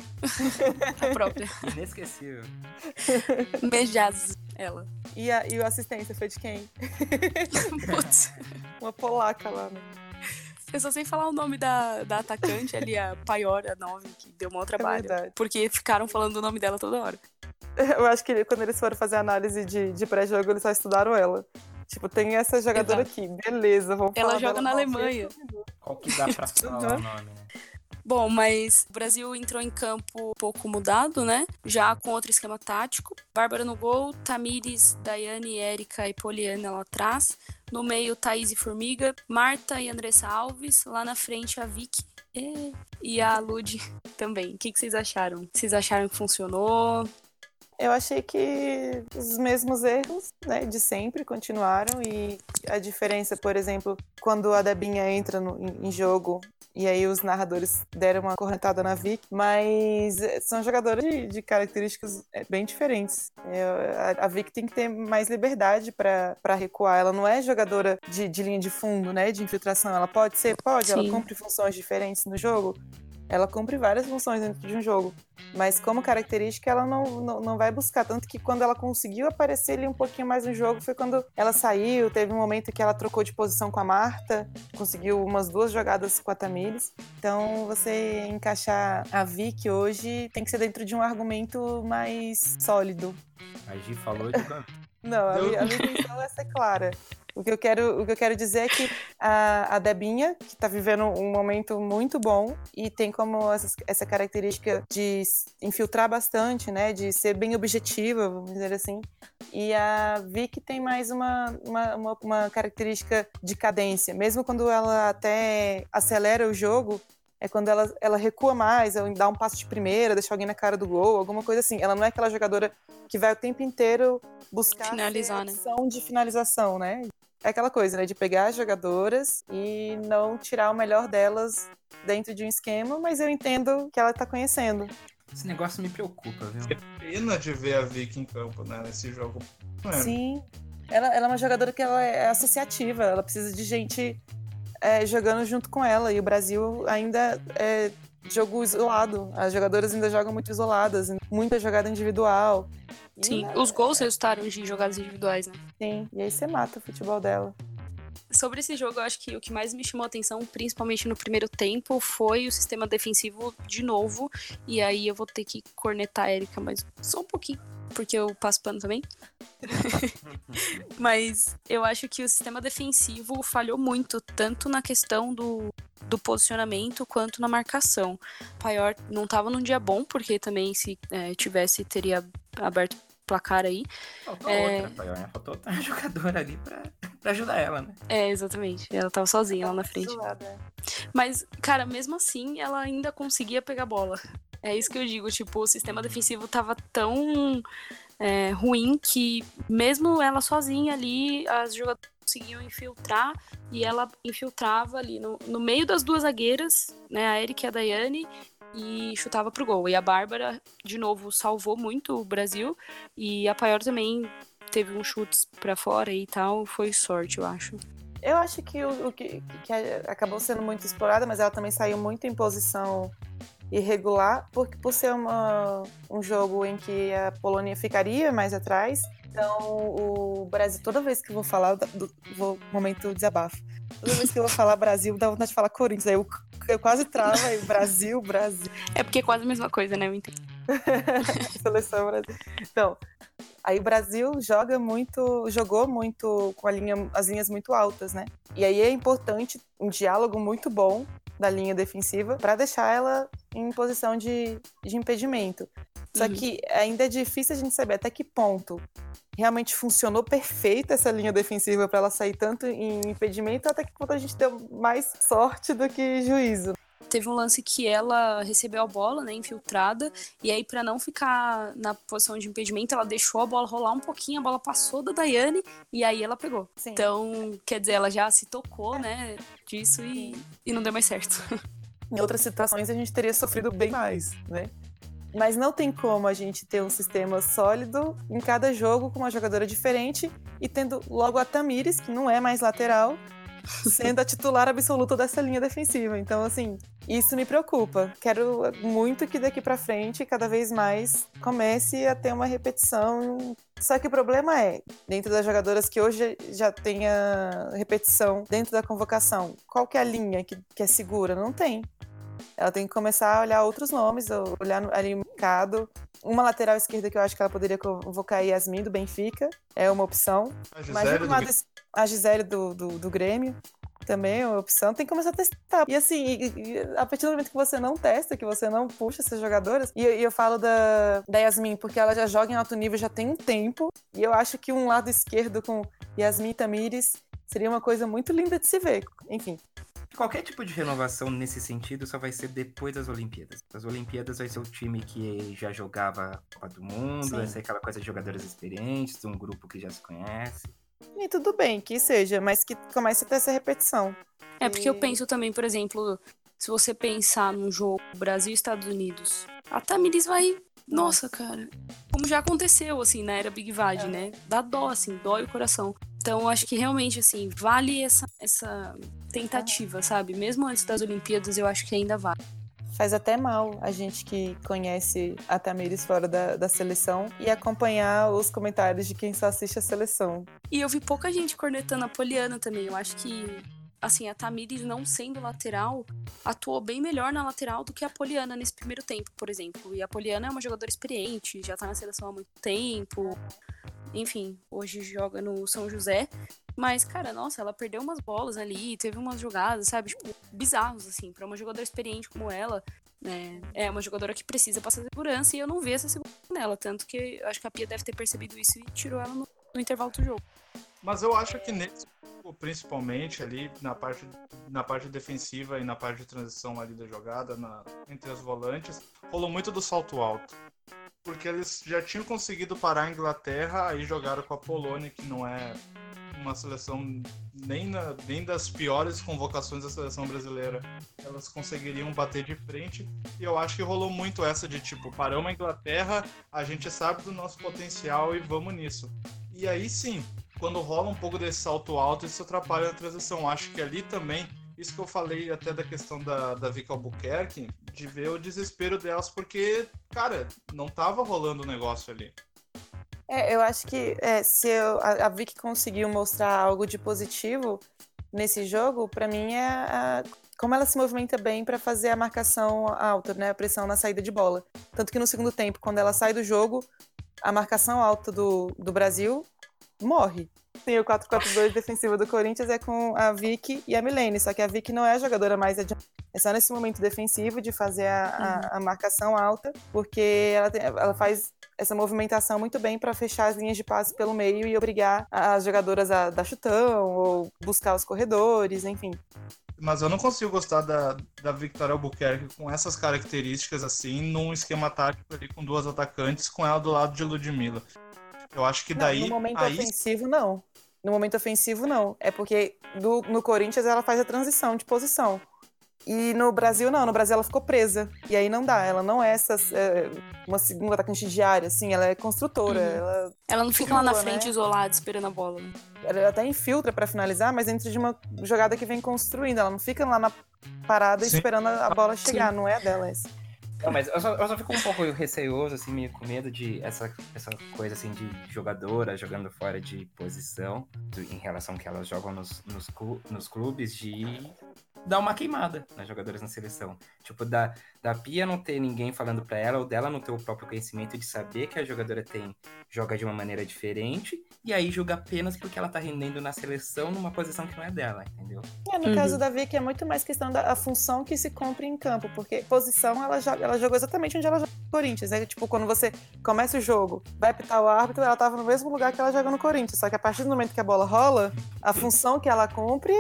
a própria. Inesquecível. Mejaz, ela. E, a, e a assistência foi de quem? Putz. Uma polaca lá, né? Eu só sei falar o nome da, da atacante ali, a Paiora 9, que deu mau trabalho. verdade. porque ficaram falando o nome dela toda hora. Eu acho que quando eles foram fazer análise de, de pré-jogo, eles só estudaram ela. Tipo, tem essa jogadora Exato. aqui, beleza, vamos Ela falar joga dela na Alemanha. Qual que dá pra falar o nome, né? Bom, mas o Brasil entrou em campo um pouco mudado, né? Já com outro esquema tático. Bárbara no gol, Tamires, Daiane, Érica e Poliana lá atrás. No meio, Thaís e Formiga, Marta e Andressa Alves. Lá na frente, a Vicky e- a Lud também. O que, que vocês acharam? Vocês acharam que funcionou? Eu achei que os mesmos erros, né, de sempre continuaram e a diferença, por exemplo, quando a Debinha entra no- em, em jogo e aí os narradores deram uma correntada na Vic, mas são jogadoras de, de características eh, bem diferentes. Eu- a, a Vic tem que ter mais liberdade para recuar. Ela não é jogadora de, de linha de fundo, né, de infiltração. Ela pode ser, pode, ela Sim. cumpre funções diferentes no jogo. Ela cumpre várias funções dentro de um jogo. Mas como característica, ela não, não, não vai buscar. Tanto que quando ela conseguiu aparecer ali um pouquinho mais no jogo, foi quando ela saiu. Teve um momento que ela trocou de posição com a Marta, conseguiu umas duas jogadas com a Tamires. Então, você encaixar a Vicky hoje tem que ser dentro de um argumento mais sólido. A Gi falou de. Não, a, minha, a minha intenção é ser clara. O que eu quero, o que eu quero dizer é que a, a Debinha, que está vivendo um momento muito bom e tem como essa, essa característica de infiltrar bastante, né? De ser bem objetiva, vamos dizer assim. E a Vicky tem mais uma, uma, uma, uma característica de cadência. Mesmo quando ela até acelera o jogo, é quando ela, ela recua mais, ela dá um passo de primeira, deixa alguém na cara do gol, alguma coisa assim. Ela não é aquela jogadora que vai o tempo inteiro buscar Finalizar, né? de finalização, né? É aquela coisa, né? De pegar as jogadoras e não tirar o melhor delas dentro de um esquema, mas eu entendo que ela tá conhecendo. Esse negócio me preocupa, viu? Pena de ver a Vicky em campo, né, nesse jogo. É? Sim. Ela, ela é uma jogadora que ela é associativa, ela precisa de gente é, jogando junto com ela. E o Brasil ainda é jogo isolado. As jogadoras ainda jogam muito isoladas, muita jogada individual. E, Sim, né, os gols resultaram de jogadas individuais, né? sim. E aí você mata o futebol dela. Sobre esse jogo, eu acho que o que mais me chamou a atenção, principalmente no primeiro tempo, foi o sistema defensivo de novo. E aí eu vou ter que cornetar a Erika, mas só um pouquinho, porque eu passo pano também. mas eu acho que o sistema defensivo falhou muito, tanto na questão do, do posicionamento quanto na marcação. O Paior não estava num dia bom, porque também se eh, tivesse, teria aberto placar aí. Faltou É. outra, né? Faltou outra jogadora ali pra, pra ajudar ela, né? É, exatamente. Ela tava sozinha lá na frente. É. Mas, cara, mesmo assim, ela ainda conseguia pegar bola. É isso que eu digo, tipo, o sistema defensivo tava tão é, ruim que, mesmo ela sozinha ali, as jogadoras conseguiam infiltrar e ela infiltrava ali no, no meio das duas zagueiras, né, a Erika e a Daiane, e chutava pro gol. E a Bárbara, de novo, salvou muito o Brasil. E a Paior também teve uns chutes para fora e tal. Foi sorte, eu acho. Eu acho que o, o que, que, acabou sendo muito explorada, mas ela também saiu muito em posição irregular, porque por ser uma, um jogo em que a Polônia ficaria mais atrás, então o Brasil, toda vez que vou falar, do, vou, momento desabafo, toda vez que eu vou falar Brasil, dá vontade de falar Corinthians, aí eu, eu quase trava aí, Brasil, Brasil. É porque é quase a mesma coisa, né, eu entendo. Seleção Brasil. Então, Aí o Brasil joga muito, jogou muito com linha, as linhas muito altas, né? E aí é importante um diálogo muito bom da linha defensiva para deixar ela em posição de, de impedimento. Só uhum. que ainda é difícil a gente saber até que ponto realmente funcionou perfeito essa linha defensiva para ela sair tanto em impedimento, até que ponto a gente deu mais sorte do que juízo teve um lance que ela recebeu a bola, né, infiltrada, e aí para não ficar na posição de impedimento, ela deixou a bola rolar um pouquinho, a bola passou da Daiane e aí ela pegou. Sim. Então, quer dizer, ela já se tocou, né, disso e, e não deu mais certo. Em outras situações a gente teria sofrido bem mais, né? Mas não tem como a gente ter um sistema sólido em cada jogo com uma jogadora diferente e tendo logo a Tamires, que não é mais lateral, sendo a titular absoluta dessa linha defensiva. Então, assim, isso me preocupa. Quero muito que daqui para frente, cada vez mais, comece a ter uma repetição. Só que o problema é, dentro das jogadoras que hoje já tem a repetição dentro da convocação, qual que é a linha que, que é segura? Não tem. Ela tem que começar a olhar outros nomes, olhar ali o mercado. Uma lateral esquerda que eu acho que ela poderia convocar a Yasmin do Benfica, é uma opção. A Gisele, do... a Gisele do, do, do Grêmio também é uma opção, tem que começar a testar. E assim, e, e, a partir do momento que você não testa, que você não puxa essas jogadoras, e, e, eu falo da, da Yasmin, porque ela já joga em alto nível já tem um tempo, e eu acho que um lado esquerdo com Yasmin Tamires seria uma coisa muito linda de se ver. Enfim, Qualquer tipo de renovação nesse sentido só vai ser depois das Olimpíadas. As Olimpíadas vai ser o time que já jogava a Copa do Mundo, Sim. vai ser aquela coisa de jogadores experientes, um grupo que já se conhece. E tudo bem que seja, mas que comece a ter essa repetição. É porque e... eu penso também, por exemplo, se você pensar num jogo Brasil e Estados Unidos, a Tamiris vai. Nossa, cara. Como já aconteceu, assim, na era Big Vad, é. né? Dá dó, assim, dói o coração. Então, acho que realmente, assim, vale essa, essa tentativa, sabe? Mesmo antes das Olimpíadas, eu acho que ainda vale. Faz até mal a gente que conhece a Tamires fora da, da seleção e acompanhar os comentários de quem só assiste a seleção. E eu vi pouca gente cornetando a Poliana também. Eu acho que assim, a Tamires não sendo lateral, atuou bem melhor na lateral do que a Poliana nesse primeiro tempo, por exemplo. E a Poliana é uma jogadora experiente, já tá na seleção há muito tempo enfim, hoje joga no São José. Mas, cara, nossa, ela perdeu umas bolas ali, teve umas jogadas, sabe? Tipo, bizarros, assim, pra uma jogadora experiente como ela. Né? É uma jogadora que precisa passar segurança e eu não vejo essa segurança nela. Tanto que acho que a Pia deve ter percebido isso e tirou ela no, no intervalo do jogo. Mas eu acho que nesse principalmente ali na parte, na parte defensiva e na parte de transição ali da jogada, na, entre as volantes, rolou muito do salto alto porque eles já tinham conseguido parar a Inglaterra, aí jogaram com a Polônia, que não é uma seleção nem, na, nem das piores convocações da seleção brasileira. Elas conseguiriam bater de frente. E eu acho que rolou muito essa de tipo, paramos a Inglaterra, a gente sabe do nosso potencial e vamos nisso. E aí sim, quando rola um pouco desse salto alto, isso atrapalha a transição. Acho que ali também isso que eu falei até da questão da, da Vicky Albuquerque, de ver o desespero delas, porque, cara, não tava rolando o negócio ali. É, eu acho que é, se eu, a, a Vicky conseguiu mostrar algo de positivo nesse jogo, para mim é a, como ela se movimenta bem para fazer a marcação alta, né, a pressão na saída de bola. Tanto que no segundo tempo, quando ela sai do jogo, a marcação alta do, do Brasil morre. Sim, o 4-4-2 defensivo do Corinthians é com a Vicky e a Milene, só que a Vicky não é a jogadora mais adiantada. É só nesse momento defensivo de fazer a, a, a marcação alta, porque ela, tem, ela faz essa movimentação muito bem para fechar as linhas de passe pelo meio e obrigar as jogadoras a dar chutão ou buscar os corredores, enfim. Mas eu não consigo gostar da, da Victoria Albuquerque com essas características assim, num esquema tático ali com duas atacantes, com ela do lado de Ludmilla. Eu acho que daí. Não, no momento aí... ofensivo, não. No momento ofensivo, não. É porque do, no Corinthians ela faz a transição de posição. E no Brasil, não. No Brasil ela ficou presa. E aí não dá. Ela não é essa, é, uma segunda atacante diária, assim. Ela é construtora. Uhum. Ela, Ela não fica lá na Boa, frente né? isolada esperando a bola. né? ela até infiltra para finalizar, mas dentro de uma jogada que vem construindo. Ela não fica lá na parada Sim. esperando a a bola chegar. Não é a dela essa. Não, mas eu só, eu só fico um pouco receoso, assim, meio com medo de essa, essa coisa, assim, de jogadora jogando fora de posição, do- em relação ao que elas jogam nos, nos, clu- nos clubes, de dar uma queimada nas jogadoras na seleção. Tipo, da, da Pia não ter ninguém falando pra ela, ou dela não ter o próprio conhecimento de saber que a jogadora tem, joga de uma maneira diferente, e aí julga apenas porque ela tá rendendo na seleção numa posição que não é dela, entendeu? É, no Uhum. caso da Vicky é muito mais questão da a função que se cumpre em campo, porque posição ela, joga, ela jogou exatamente onde ela joga no Corinthians, né? Tipo, quando você começa o jogo, vai pitar o árbitro, ela tava no mesmo lugar que ela joga no Corinthians, só que a partir do momento que a bola rola, a função que ela cumpre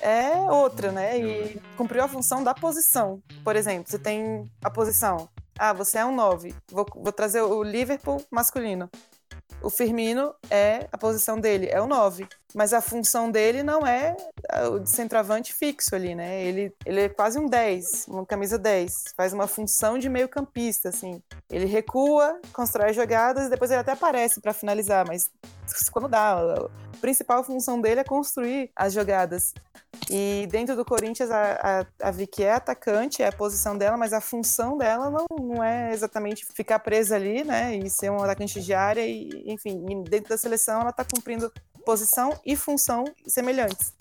é outra, né? E cumpriu a função da posição. Por exemplo, você tem a posição. Ah, você é um 9. Vou, vou trazer o Liverpool masculino. O Firmino é a posição dele, é o 9. Mas a função dele não é o de centroavante fixo ali, né? Ele, ele é quase um 10, uma camisa 10. Faz uma função de meio campista, assim. Ele recua, constrói jogadas e depois ele até aparece para finalizar, mas quando dá. A principal função dele é construir as jogadas. E dentro do Corinthians, a, a, a Vicky é atacante, é a posição dela, mas a função dela não, não é exatamente ficar presa ali, né? E ser um atacante de área, e, enfim, dentro da seleção ela tá cumprindo posição e função semelhantes.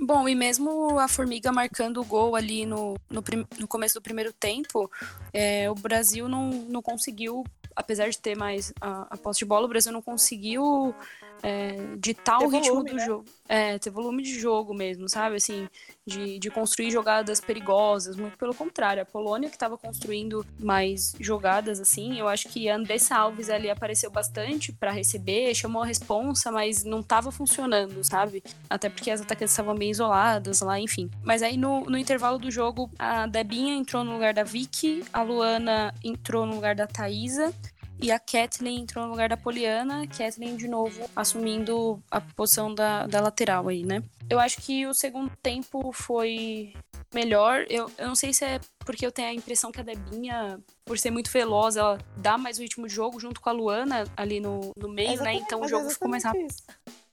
Bom, e mesmo a Formiga marcando o gol ali no, no, no começo do primeiro tempo, é, o Brasil não, não conseguiu, apesar de ter mais a, a posse de bola, o Brasil não conseguiu é, ditar Ter o ritmo volume, do né? jogo. É, ter volume de jogo mesmo, sabe? Assim, de, de construir jogadas perigosas. Muito pelo contrário, a Polônia que estava construindo mais jogadas, assim, eu acho que a Andressa Alves ali apareceu bastante para receber, chamou a responsa, mas não estava funcionando, sabe? Até porque as atacantes estavam bem isoladas lá, enfim. Mas aí no, no intervalo do jogo, a Debinha entrou no lugar da Vicky, a Luana entrou no lugar da Thaísa. E a Kathleen entrou no lugar da Poliana, Kathleen de novo assumindo a posição da, da lateral aí, né? Eu acho que o segundo tempo foi melhor. Eu, eu não sei se é porque eu tenho a impressão que a Debinha, por ser muito veloz, ela dá mais o ritmo de jogo junto com a Luana ali no, no meio, né? Exatamente- Então o jogo ficou mais rápido. isso.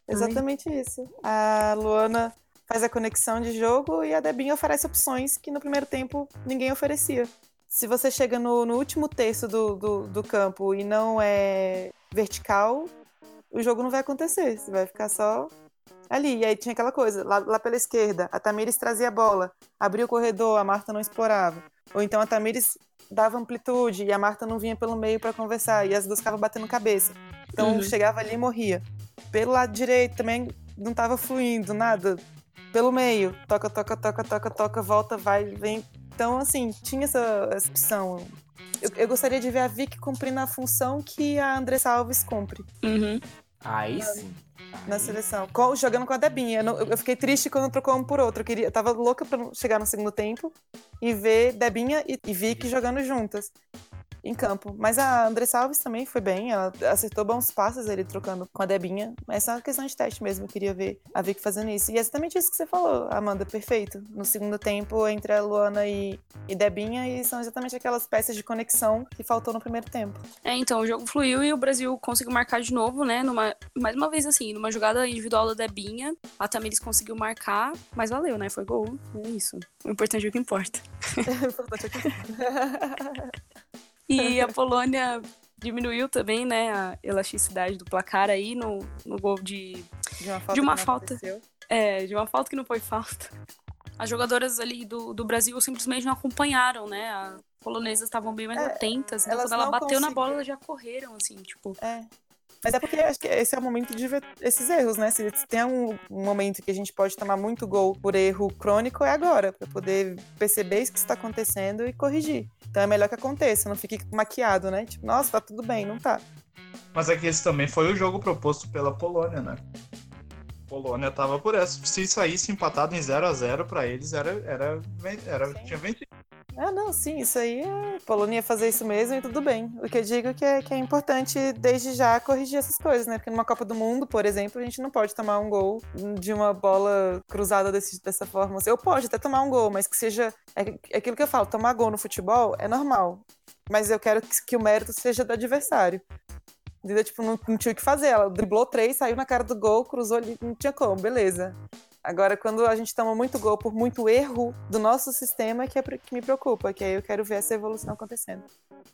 Exatamente isso. A Luana faz a conexão de jogo e a Debinha oferece opções que no primeiro tempo ninguém oferecia. Se você chega no, no último terço do, do, do campo e não é vertical, o jogo não vai acontecer. Você vai ficar só ali. E aí tinha aquela coisa, lá, lá pela esquerda, a Tamires trazia a bola, abria o corredor, a Marta não explorava. Ou então a Tamires dava amplitude e a Marta não vinha pelo meio para conversar, e as duas ficavam batendo cabeça. Então Uhum. chegava ali e morria. Pelo lado direito também não tava fluindo, nada. Pelo meio, toca, toca, toca, toca, toca, volta, vai, vem. Então, assim, tinha essa, essa opção. Eu, eu gostaria de ver a Vicky cumprindo a função que a Andressa Alves cumpre Uhum. Aí sim. na seleção, com- jogando com a Debinha. Eu, não- eu fiquei triste quando trocou um por outro. Eu, queria, eu tava louca pra chegar no segundo tempo e ver Debinha e, e Vicky jogando juntas em campo. Mas a Andressa Alves também foi bem, ela acertou bons passes ele trocando com a Debinha. Mas é só uma questão de teste mesmo, eu queria ver a Vicky fazendo isso. E é exatamente isso que você falou, Amanda, perfeito. No segundo tempo, entre a Luana e, e Debinha, e são exatamente aquelas peças de conexão que faltou no primeiro tempo. É, então, o jogo fluiu e o Brasil conseguiu marcar de novo, né? Numa, mais uma vez assim, numa jogada individual da Debinha. A Tamires conseguiu marcar, mas valeu, né? Foi gol. É isso. O importante é o que importa. O importante é que- E a Polônia diminuiu também, né? A elasticidade do placar aí no, no gol de, de uma falta. De uma falta. é, de uma falta que não foi falta. As jogadoras ali do, do Brasil simplesmente não acompanharam, né? As polonesas estavam bem mais É, atentas. Então, quando ela bateu na conseguiram. bola, elas já correram, assim, tipo. É. Mas é porque acho que esse é o momento de ver esses erros, né? Se, tem um, um, momento que a gente pode tomar muito gol por erro crônico, é agora, para poder perceber isso que está acontecendo e corrigir. Então é melhor que aconteça, não fique maquiado, né? Tipo, nossa, tá tudo bem, não tá. Mas é que esse também foi o jogo proposto pela Polônia, né? Polônia tava por essa. Se saísse empatado em 0 a 0 para eles, era, era, era, tinha vencido. Ah, não, sim, isso aí é. Polônia ia fazer isso mesmo e tudo bem. O que eu digo é que é, que é importante, desde já, corrigir essas coisas, né? Porque numa Copa do Mundo, por exemplo, a gente não pode tomar um gol de uma bola cruzada desse, dessa forma. Eu posso até tomar um gol, mas que seja. É, é aquilo que eu falo, tomar gol no futebol é normal. Mas eu quero que, que o mérito seja do adversário. Entendeu? Tipo, não, não, tinha o que fazer. Ela driblou três, saiu na cara do gol, cruzou ali, não tinha como, beleza. Agora, quando a gente toma muito gol por muito erro do nosso sistema, que é que me preocupa, que aí eu quero ver essa evolução acontecendo.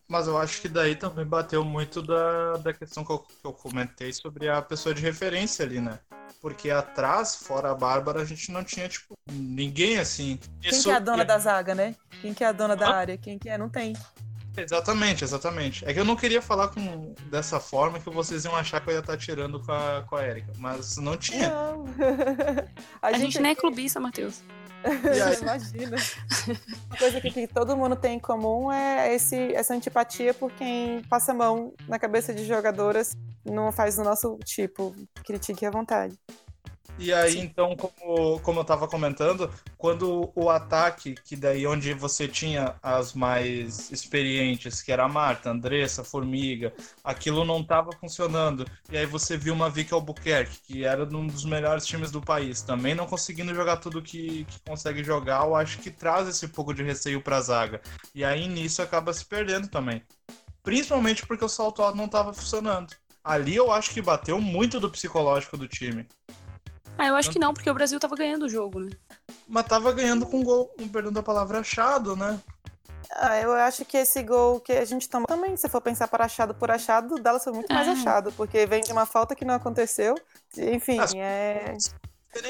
Mas eu acho que daí também bateu muito da, da questão que eu, que eu comentei sobre a pessoa de referência ali, né? Porque atrás, fora a Bárbara, a gente não tinha, tipo, ninguém assim. Quem Isso... que é a dona da zaga, né? Quem que é a dona da área? Quem que é? Não tem. Exatamente, exatamente. É que eu não queria falar com, dessa forma que vocês iam achar que eu ia estar tirando com a, com a Erika, mas não tinha. Não. a, a, gente, nem é clubista, Matheus. Imagina. Uma coisa que, que, todo mundo tem em comum é esse, essa antipatia por quem passa a mão na cabeça de jogadoras não faz o nosso tipo. Critique à vontade. E aí, Sim. então, como, como eu estava comentando, quando o ataque, que daí onde você tinha as mais experientes, que era a Marta, Andressa, Formiga, aquilo não estava funcionando. E aí você viu uma Vicky Albuquerque, que era um dos melhores times do país, também não conseguindo jogar tudo que, que consegue jogar, eu acho que traz esse pouco de receio para a zaga. E aí nisso acaba se perdendo também. Principalmente porque o salto alto não estava funcionando. Ali eu acho que bateu muito do psicológico do time. Ah, eu acho que não, porque o Brasil tava ganhando o jogo, né? Mas tava ganhando com gol, um perdão da palavra, achado, né? Ah, eu acho que esse gol que a gente toma também, se for pensar para achado por achado, o Dallas foi muito mais achado, porque vem de uma falta que não aconteceu. Enfim, As... é.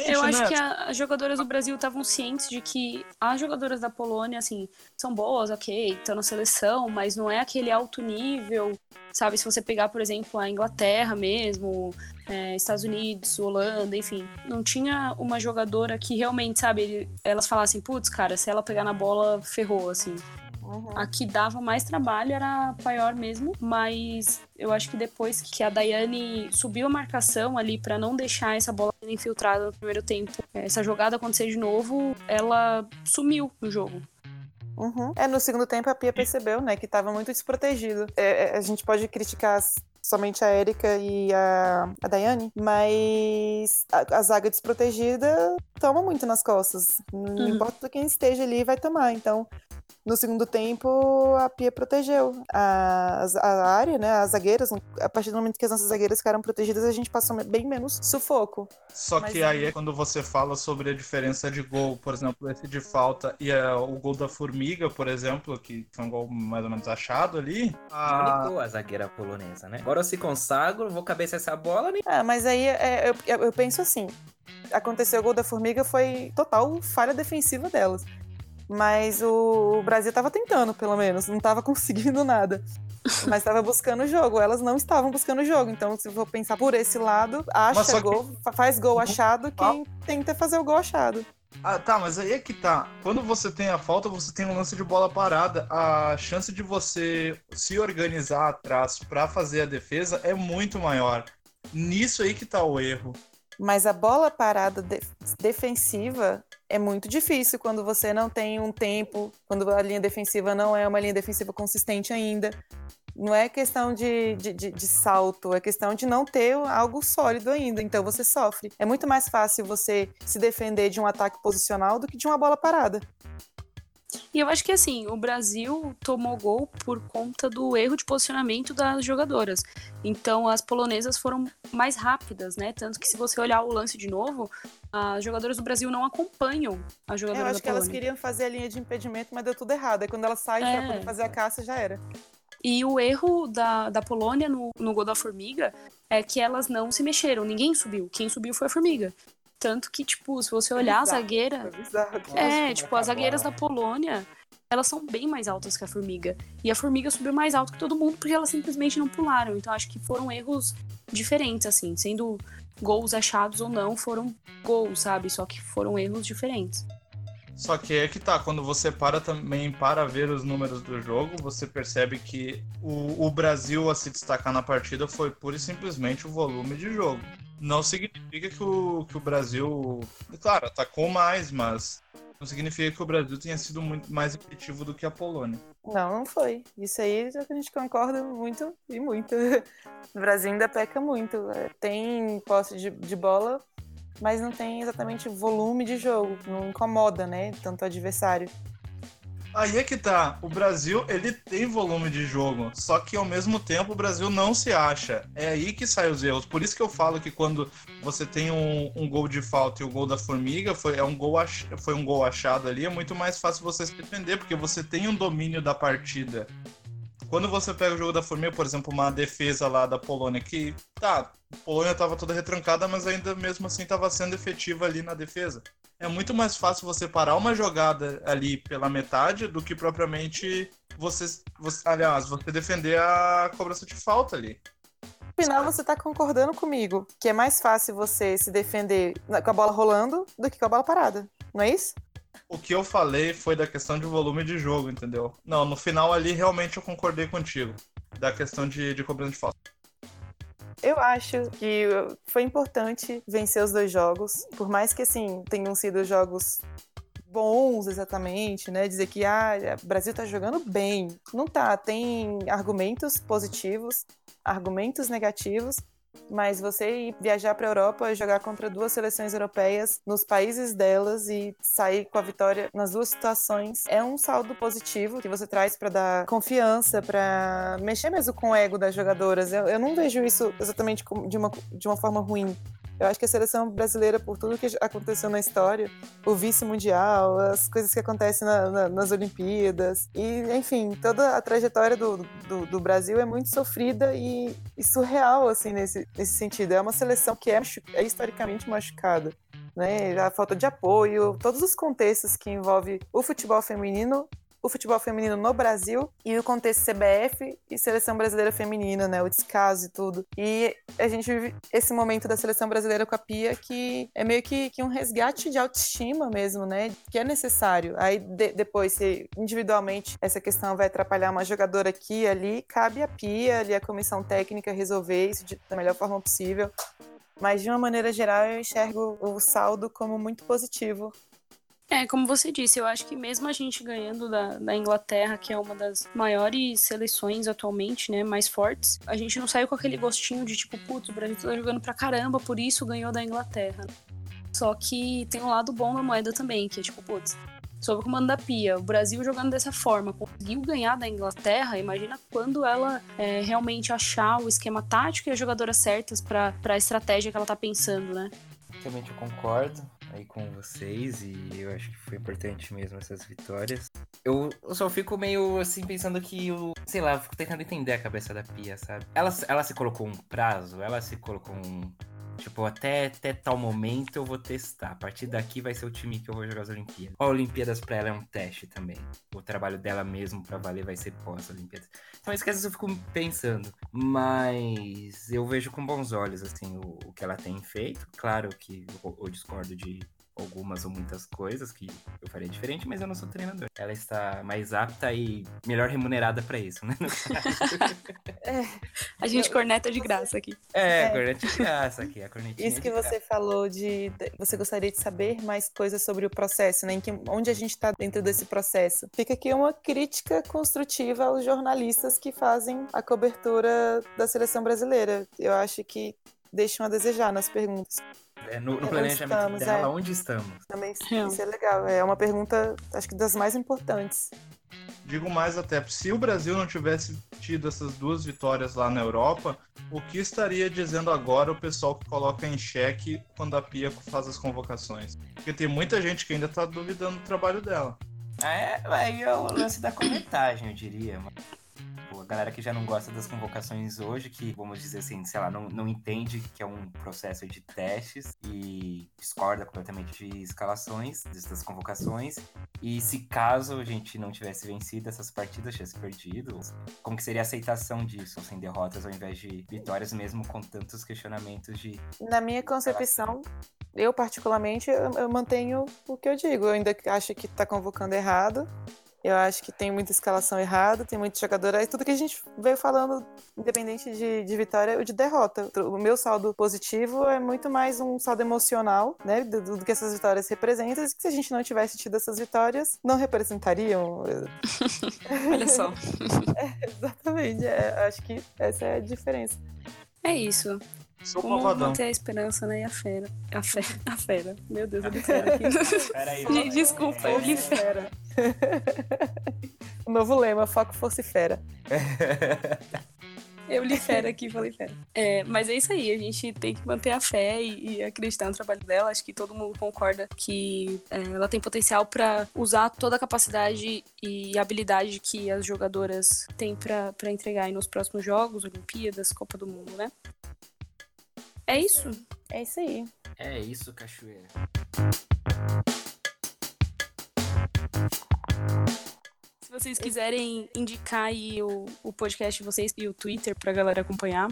Eu acho né? que a, as jogadoras do Brasil estavam cientes de que as jogadoras da Polônia, assim, são boas, ok, estão na seleção, mas não é aquele alto nível, sabe? Se você pegar, por exemplo, a Inglaterra mesmo, é, Estados Unidos, Holanda, enfim, não tinha uma jogadora que realmente, sabe, elas falassem, putz, cara, se ela pegar na bola, ferrou, assim. Uhum. A que dava mais trabalho era a Paior mesmo, mas eu acho que depois que a Daiane subiu a marcação ali para não deixar essa bola infiltrada no primeiro tempo, essa jogada acontecer de novo, ela sumiu no jogo. Uhum. É, no segundo tempo a Pia percebeu, né, que estava muito desprotegido. É, é, a gente pode criticar somente a Erika e a, a Daiane, mas a, a, zaga desprotegida toma muito nas costas. Não uhum. importa quem esteja ali, vai tomar. Então, no segundo tempo, a Pia protegeu a, a área, né? As zagueiras. A partir do momento que as nossas zagueiras ficaram protegidas, a gente passou bem menos sufoco. Só Mas que aí é quando você fala sobre a diferença de gol, por exemplo, esse de falta e o gol da Formiga, por exemplo, que foi um gol mais ou menos achado ali. A... a zagueira polonesa, né? Agora eu se consagro, vou cabeça essa bola. Nem... Ah, mas aí é, eu, eu penso assim: aconteceu o gol da Formiga, foi total falha defensiva delas. Mas o Brasil estava tentando, pelo menos, não estava conseguindo nada. Mas estava buscando o jogo. Elas não estavam buscando o jogo. Então, se for pensar por esse lado, acha gol, que... faz gol achado quem tenta fazer o gol achado. Ah, tá, mas aí é que tá. Quando você tem a falta, você tem um lance de bola parada. A chance de você se organizar atrás para fazer a defesa é muito maior. Nisso aí que tá o erro. Mas a bola parada de defensiva é muito difícil quando você não tem um tempo, quando a linha defensiva não é uma linha defensiva consistente ainda. Não é questão de, de, de, de salto, é questão de não ter algo sólido ainda. Então você sofre. É muito mais fácil você se defender de um ataque posicional do que de uma bola parada. E eu acho que assim, o Brasil tomou gol por conta do erro de posicionamento das jogadoras. Então as polonesas foram mais rápidas, né? Tanto que se você olhar o lance de novo, as jogadoras do Brasil não acompanham as jogadoras Eu acho que elas queriam fazer a linha de impedimento, mas deu tudo errado. Aí quando elas saem é. pra poder fazer a caça, já era. E o erro da, da Polônia no, no gol da Formiga é que elas não se mexeram, ninguém subiu. Quem subiu foi a Formiga. Tanto que, tipo, se você olhar a zagueira. É, tipo, as zagueiras da Polônia, elas são bem mais altas que a formiga. E a formiga subiu mais alto que todo mundo porque elas simplesmente não pularam. Então acho que foram erros diferentes, assim, sendo gols achados ou não, foram gols, sabe? Só que foram erros diferentes. Só que é que tá, quando você para também para ver os números do jogo, você percebe que o, o Brasil a se destacar na partida foi pura e simplesmente o volume de jogo. Não significa que o, que o Brasil, claro, atacou mais, mas não significa que o Brasil tenha sido muito mais efetivo do que a Polônia. Não, não foi. Isso aí é a gente concorda muito e muito. O Brasil ainda peca muito. É, tem posse de, de bola, mas não tem exatamente volume de jogo. Não incomoda, né? Tanto o adversário. Aí é que tá. O Brasil, ele tem volume de jogo, só que ao mesmo tempo o Brasil não se acha. É aí que saem os erros. Por isso que eu falo que quando você tem um, um gol de falta e o gol da Formiga foi, é um gol ach, foi um gol achado ali, é muito mais fácil você se defender, porque você tem um domínio da partida. Quando você pega o jogo da Formiga, por exemplo, uma defesa lá da Polônia, que tá, a Polônia estava toda retrancada, mas ainda mesmo assim estava sendo efetiva ali na defesa é muito mais fácil você parar uma jogada ali pela metade do que propriamente você, você aliás, você defender a cobrança de falta ali. No final, você está concordando comigo que é mais fácil você se defender com a bola rolando do que com a bola parada, não é isso? O que eu falei foi da questão de volume de jogo, entendeu? Não, no final ali realmente eu concordei contigo. Da questão de, de cobrança de falta. Eu acho que foi importante vencer os dois jogos, por mais que assim tenham sido jogos bons exatamente, né? Dizer que ah, o Brasil tá jogando bem. Não tá, tem argumentos positivos, argumentos negativos, mas você ir viajar para a Europa e jogar contra duas seleções europeias nos países delas e sair com a vitória nas duas situações é um saldo positivo que você traz para dar confiança, para mexer mesmo com o ego das jogadoras. Eu, eu não vejo isso exatamente de uma, de uma forma ruim. Eu acho que a seleção brasileira, por tudo que aconteceu na história, o vice-mundial, as coisas que acontecem na, na, nas Olimpíadas, e, enfim, toda a trajetória do, do, do Brasil é muito sofrida e, e, surreal, assim, nesse, nesse sentido. É uma seleção que é, é historicamente machucada. Né, a falta de apoio, todos os contextos que envolve o futebol feminino o futebol feminino no Brasil e o contexto CBF e seleção brasileira feminina, né? O descaso e tudo. E a gente vive esse momento da seleção brasileira com a Pia que é meio que, que um resgate de autoestima mesmo, né? Que é necessário. Aí de, depois, se individualmente essa questão vai atrapalhar uma jogadora aqui ali, cabe a Pia, ali a comissão técnica resolver isso de, da melhor forma possível. Mas de uma maneira geral, eu enxergo o saldo como muito positivo é, como você disse, eu acho que mesmo a gente ganhando da, da Inglaterra, que é uma das maiores seleções atualmente, né, mais fortes, a gente não saiu com aquele gostinho de tipo, putz, o Brasil tá jogando pra caramba, por isso ganhou da Inglaterra. Só que tem um lado bom da moeda também, que é tipo, putz, sob o comando da Pia, o Brasil jogando dessa forma, conseguiu ganhar da Inglaterra, imagina quando ela é, realmente achar o esquema tático e as jogadoras certas para a estratégia que ela tá pensando, né? Realmente eu concordo aí com vocês e eu acho que foi importante mesmo essas vitórias. Eu, eu só fico meio assim pensando que eu, sei lá, fico tentando entender a cabeça da Pia, sabe? Ela, ela se colocou um prazo, ela se colocou um Tipo, até, até tal momento eu vou testar. A partir daqui vai ser o time que eu vou jogar as Olimpíadas. A Olimpíadas pra ela é um teste também. O trabalho dela mesmo pra valer vai ser pós-Olimpíadas. Então, isso que às vezes eu fico pensando. Mas eu vejo com bons olhos, assim, o, o que ela tem feito. Claro que eu, eu discordo de algumas ou muitas coisas que eu faria diferente, mas eu não sou treinador. Ela está mais apta e melhor remunerada para isso, né? é, a gente eu, corneta de graça aqui. É, é, corneta de graça aqui, a cornetinha Isso que você graça. falou de, você gostaria de saber mais coisas sobre o processo, né? Em que, onde a gente está dentro desse processo. Fica aqui uma crítica construtiva aos jornalistas que fazem a cobertura da seleção brasileira. Eu acho que deixam a desejar nas perguntas. É, no, no planejamento estamos, dela, é. onde estamos? Também isso é legal. É uma pergunta, acho que das mais importantes. Digo mais até, se o Brasil não tivesse tido essas duas vitórias lá na Europa, o que estaria dizendo agora o pessoal que coloca em xeque quando a Pia faz as convocações? Porque tem muita gente que ainda está duvidando do trabalho dela. É, aí é o lance da corretagem, eu diria. Pô, galera que já não gosta das convocações hoje, que, vamos dizer assim, sei lá, não, não entende que é um processo de testes e discorda completamente de escalações, dessas convocações. E se caso a gente não tivesse vencido essas partidas, tivesse perdido, como que seria a aceitação disso, sem derrotas ao invés de vitórias, mesmo com tantos questionamentos de. Na minha concepção, eu particularmente, eu, eu mantenho o que eu digo. Eu ainda acho que tá convocando errado. Eu acho que tem muita escalação errada, tem muito jogador. Aí tudo que a gente veio falando, independente de, de vitória ou de derrota. O meu saldo positivo é muito mais um saldo emocional, né? Do, do que essas vitórias representam. E que se a gente não tivesse tido essas vitórias, não representariam. Olha só. é, exatamente. É, acho que essa é a diferença. É isso. Sou Vamos malvadão. manter a esperança, né? E a fera. A fera. A fera. Meu Deus, eu li fera aqui. Peraí, Gente, Desculpa, eu li fera. o novo lema, foco fosse fera. Eu li fera aqui e falei fera. É, mas é isso aí, a gente tem que manter a fé e, e acreditar no trabalho dela. Acho que todo mundo concorda que é, ela tem potencial para usar toda a capacidade e habilidade que as jogadoras têm para entregar aí nos próximos jogos, Olimpíadas, Copa do Mundo, né? É isso. É isso aí. É isso, cachoeira. Se vocês quiserem indicar aí o, o podcast de vocês e o Twitter pra galera acompanhar.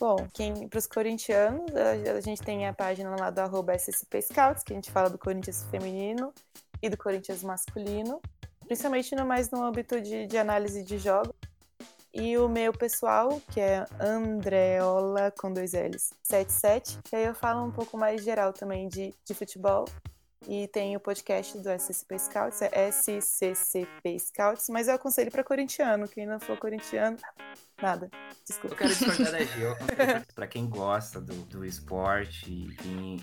Bom, quem para os corintianos, a, a gente tem a página lá do arroba SSP Scouts, que a gente fala do Corinthians feminino e do Corinthians masculino, principalmente no mais no âmbito de, de análise de jogos. E o meu pessoal, que é Andreola com dois L's 77, que aí eu falo um pouco mais geral também de, de futebol. E tem o podcast do SCP Scouts, é SCCP Scouts, mas eu aconselho para corintiano. Quem não for corintiano, nada. Eu Desculpa. quero discordar da Gil. eu aconselho Pra quem gosta do, do esporte, quem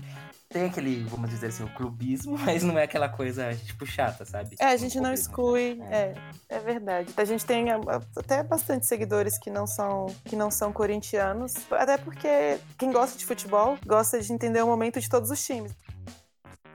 tem aquele, vamos dizer assim, o clubismo, mas não é aquela coisa, tipo, chata, sabe? É, a gente não Clubismo. exclui, é, é verdade. A gente tem a- a- até bastante seguidores que não são que não são corintianos, até porque quem gosta de futebol gosta de entender o momento de todos os times.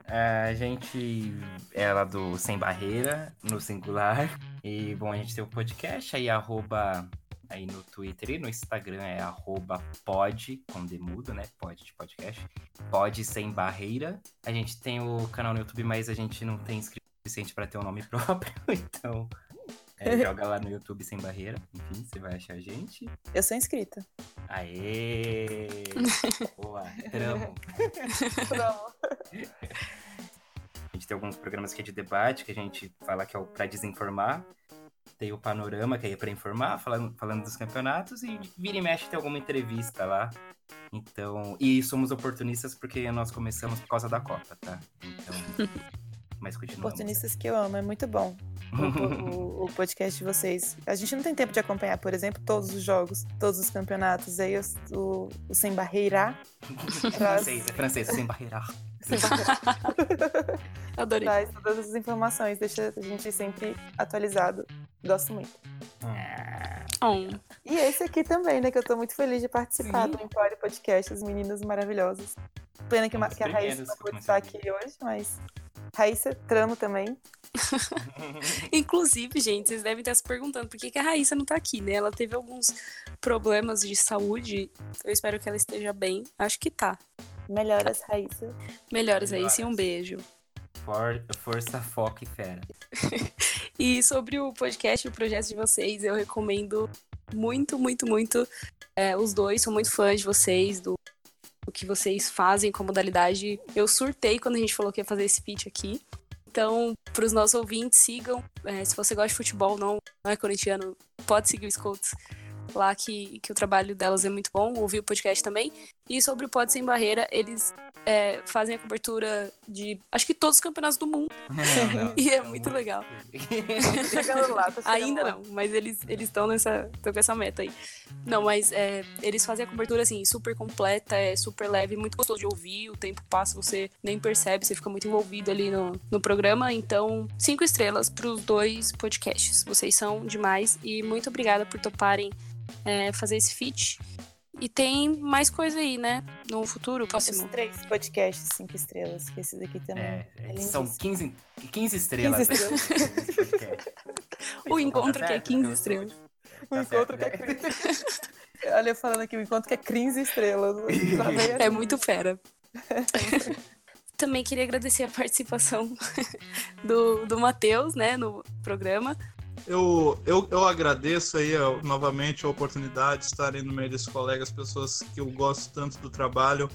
A gente é lá do Sem Barreira, no singular. E, bom, a gente tem o podcast aí, arroba aí no Twitter e no Instagram é arroba pod, com demudo, né? Pod de podcast. Pod Sem Barreira. A gente tem o canal no YouTube, mas a gente não tem inscrito suficiente para ter um nome próprio, então... é, joga lá no YouTube Sem Barreira, enfim, você vai achar a gente. Eu sou inscrita. Aê! Boa, tramo. A gente tem alguns programas que é de debate, que a gente fala que é o pra desinformar. Tem o panorama, que aí é pra informar, falando, falando dos campeonatos, e vira e mexe tem alguma entrevista lá. Então. E somos oportunistas porque nós começamos por causa da Copa, tá? Então. Mas continuamos. Oportunistas que eu amo, é muito bom. O, o- o podcast de vocês. A gente não tem tempo de acompanhar, por exemplo, todos os jogos, todos os campeonatos. Aí os- o, o Sem Barreira francês, é francês, sem barreira. Sem Barreira Adorei. traz todas as informações, deixa a gente sempre atualizado. Gosto muito. Um. E esse aqui também, né? Que eu tô muito feliz de participar Sim. do Empório Podcast, as meninas maravilhosas. Pena que, que a Raíssa não começou estar aqui hoje, mas. Raíssa, tramo também. Inclusive, gente, vocês devem estar se perguntando por que, que a Raíssa não tá aqui, né? Ela teve alguns problemas de saúde. Eu espero que ela esteja bem. Acho que tá. Melhoras, Raíssa. Melhoras aí, sim. Um Melhoras. beijo. For- força, foco e fera. E sobre o podcast, o projeto de vocês, eu recomendo muito, muito, muito é, os dois. Sou muito fã de vocês, do, do que vocês fazem com a modalidade. Eu surtei quando a gente falou que ia fazer esse pitch aqui. Então, para os nossos ouvintes, sigam. É, se você gosta de futebol, não, não é corintiano, pode seguir o Scouts lá, que, que o trabalho delas é muito bom. Ouvir o podcast também. E sobre o Pod Sem Barreira, eles é, fazem a cobertura de, acho que todos os campeonatos do mundo. E é muito legal. Chegando lá, tô chegando Ainda lá. não, mas eles eles estão nessa estão com essa meta aí. Não, mas é, eles fazem a cobertura assim super completa, é super leve, muito gostoso de ouvir. O tempo passa, você nem percebe, você fica muito envolvido ali no, no programa. Então, cinco estrelas para os dois podcasts. Vocês são demais e muito obrigada por toparem é, fazer esse feat. E tem mais coisa aí, né? No futuro, Os próximo. três podcasts, cinco estrelas, que esse daqui também. É, é é, são lindíssimo. 15, 15 estrelas. 15 né? Esse podcast. O encontro Tá que é certo, 15 então, estrelas. O Tá encontro que é crise. Olha, eu falando aqui, o encontro que é 15 estrelas. Tá É muito fera. Também queria agradecer a participação do, do Matheus, né, no programa. Eu, eu, eu agradeço aí novamente a oportunidade de estar aí no meio desses colegas, pessoas que eu gosto tanto do trabalho.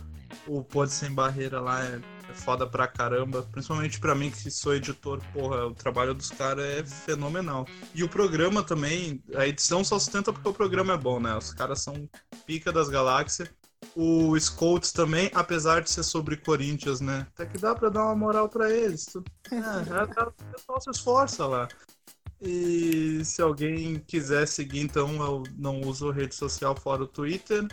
O Pode Sem Barreira lá é, é foda pra caramba, principalmente pra mim que sou editor, porra, o trabalho dos caras é fenomenal. E o programa também, a edição só sustenta porque o programa é bom, né? Os caras são pica das galáxias. O Scouts também, apesar de ser sobre Corinthians, né? Até que dá pra dar uma moral pra eles. É, é, é, o pessoal se esforça lá. E se alguém quiser seguir, então eu não uso rede social fora o Twitter.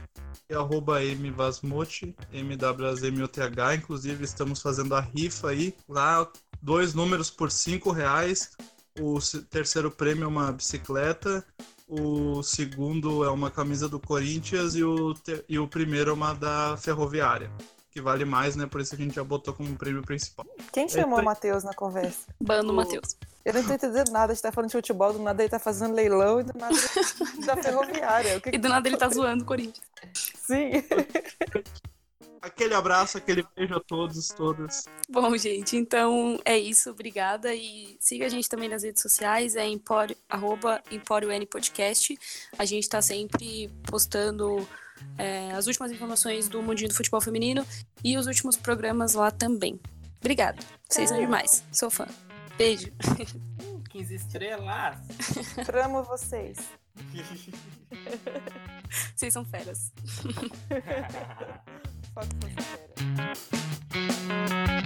É arroba mvasmote, MWZMOTH. Inclusive, estamos fazendo a rifa aí. Lá, dois números por cinco reais. O terceiro prêmio é uma bicicleta. O segundo é uma camisa do Corinthians e o, e o primeiro é uma da Ferroviária. Que vale mais, né? Por isso a gente já botou como prêmio principal. Quem chamou Eita. o Matheus na conversa? Bando O- Matheus. Eu não tô entendendo nada. A gente tá falando de futebol, do nada ele tá fazendo leilão e do nada ele da ferroviária. O que E do nada ele tá zoando o Corinthians. Sim. Aquele abraço, aquele beijo a todos, todas. Bom, gente, então é isso. Obrigada. E siga a gente também nas redes sociais, é empório, arroba Empório N Podcast. A gente tá sempre postando é, as últimas informações do mundinho do futebol feminino e os últimos programas lá também. Obrigada. Vocês são demais. Sou fã. Beijo. 15 estrelas. Amo vocês. Vocês são feras. Foco, foco, fera.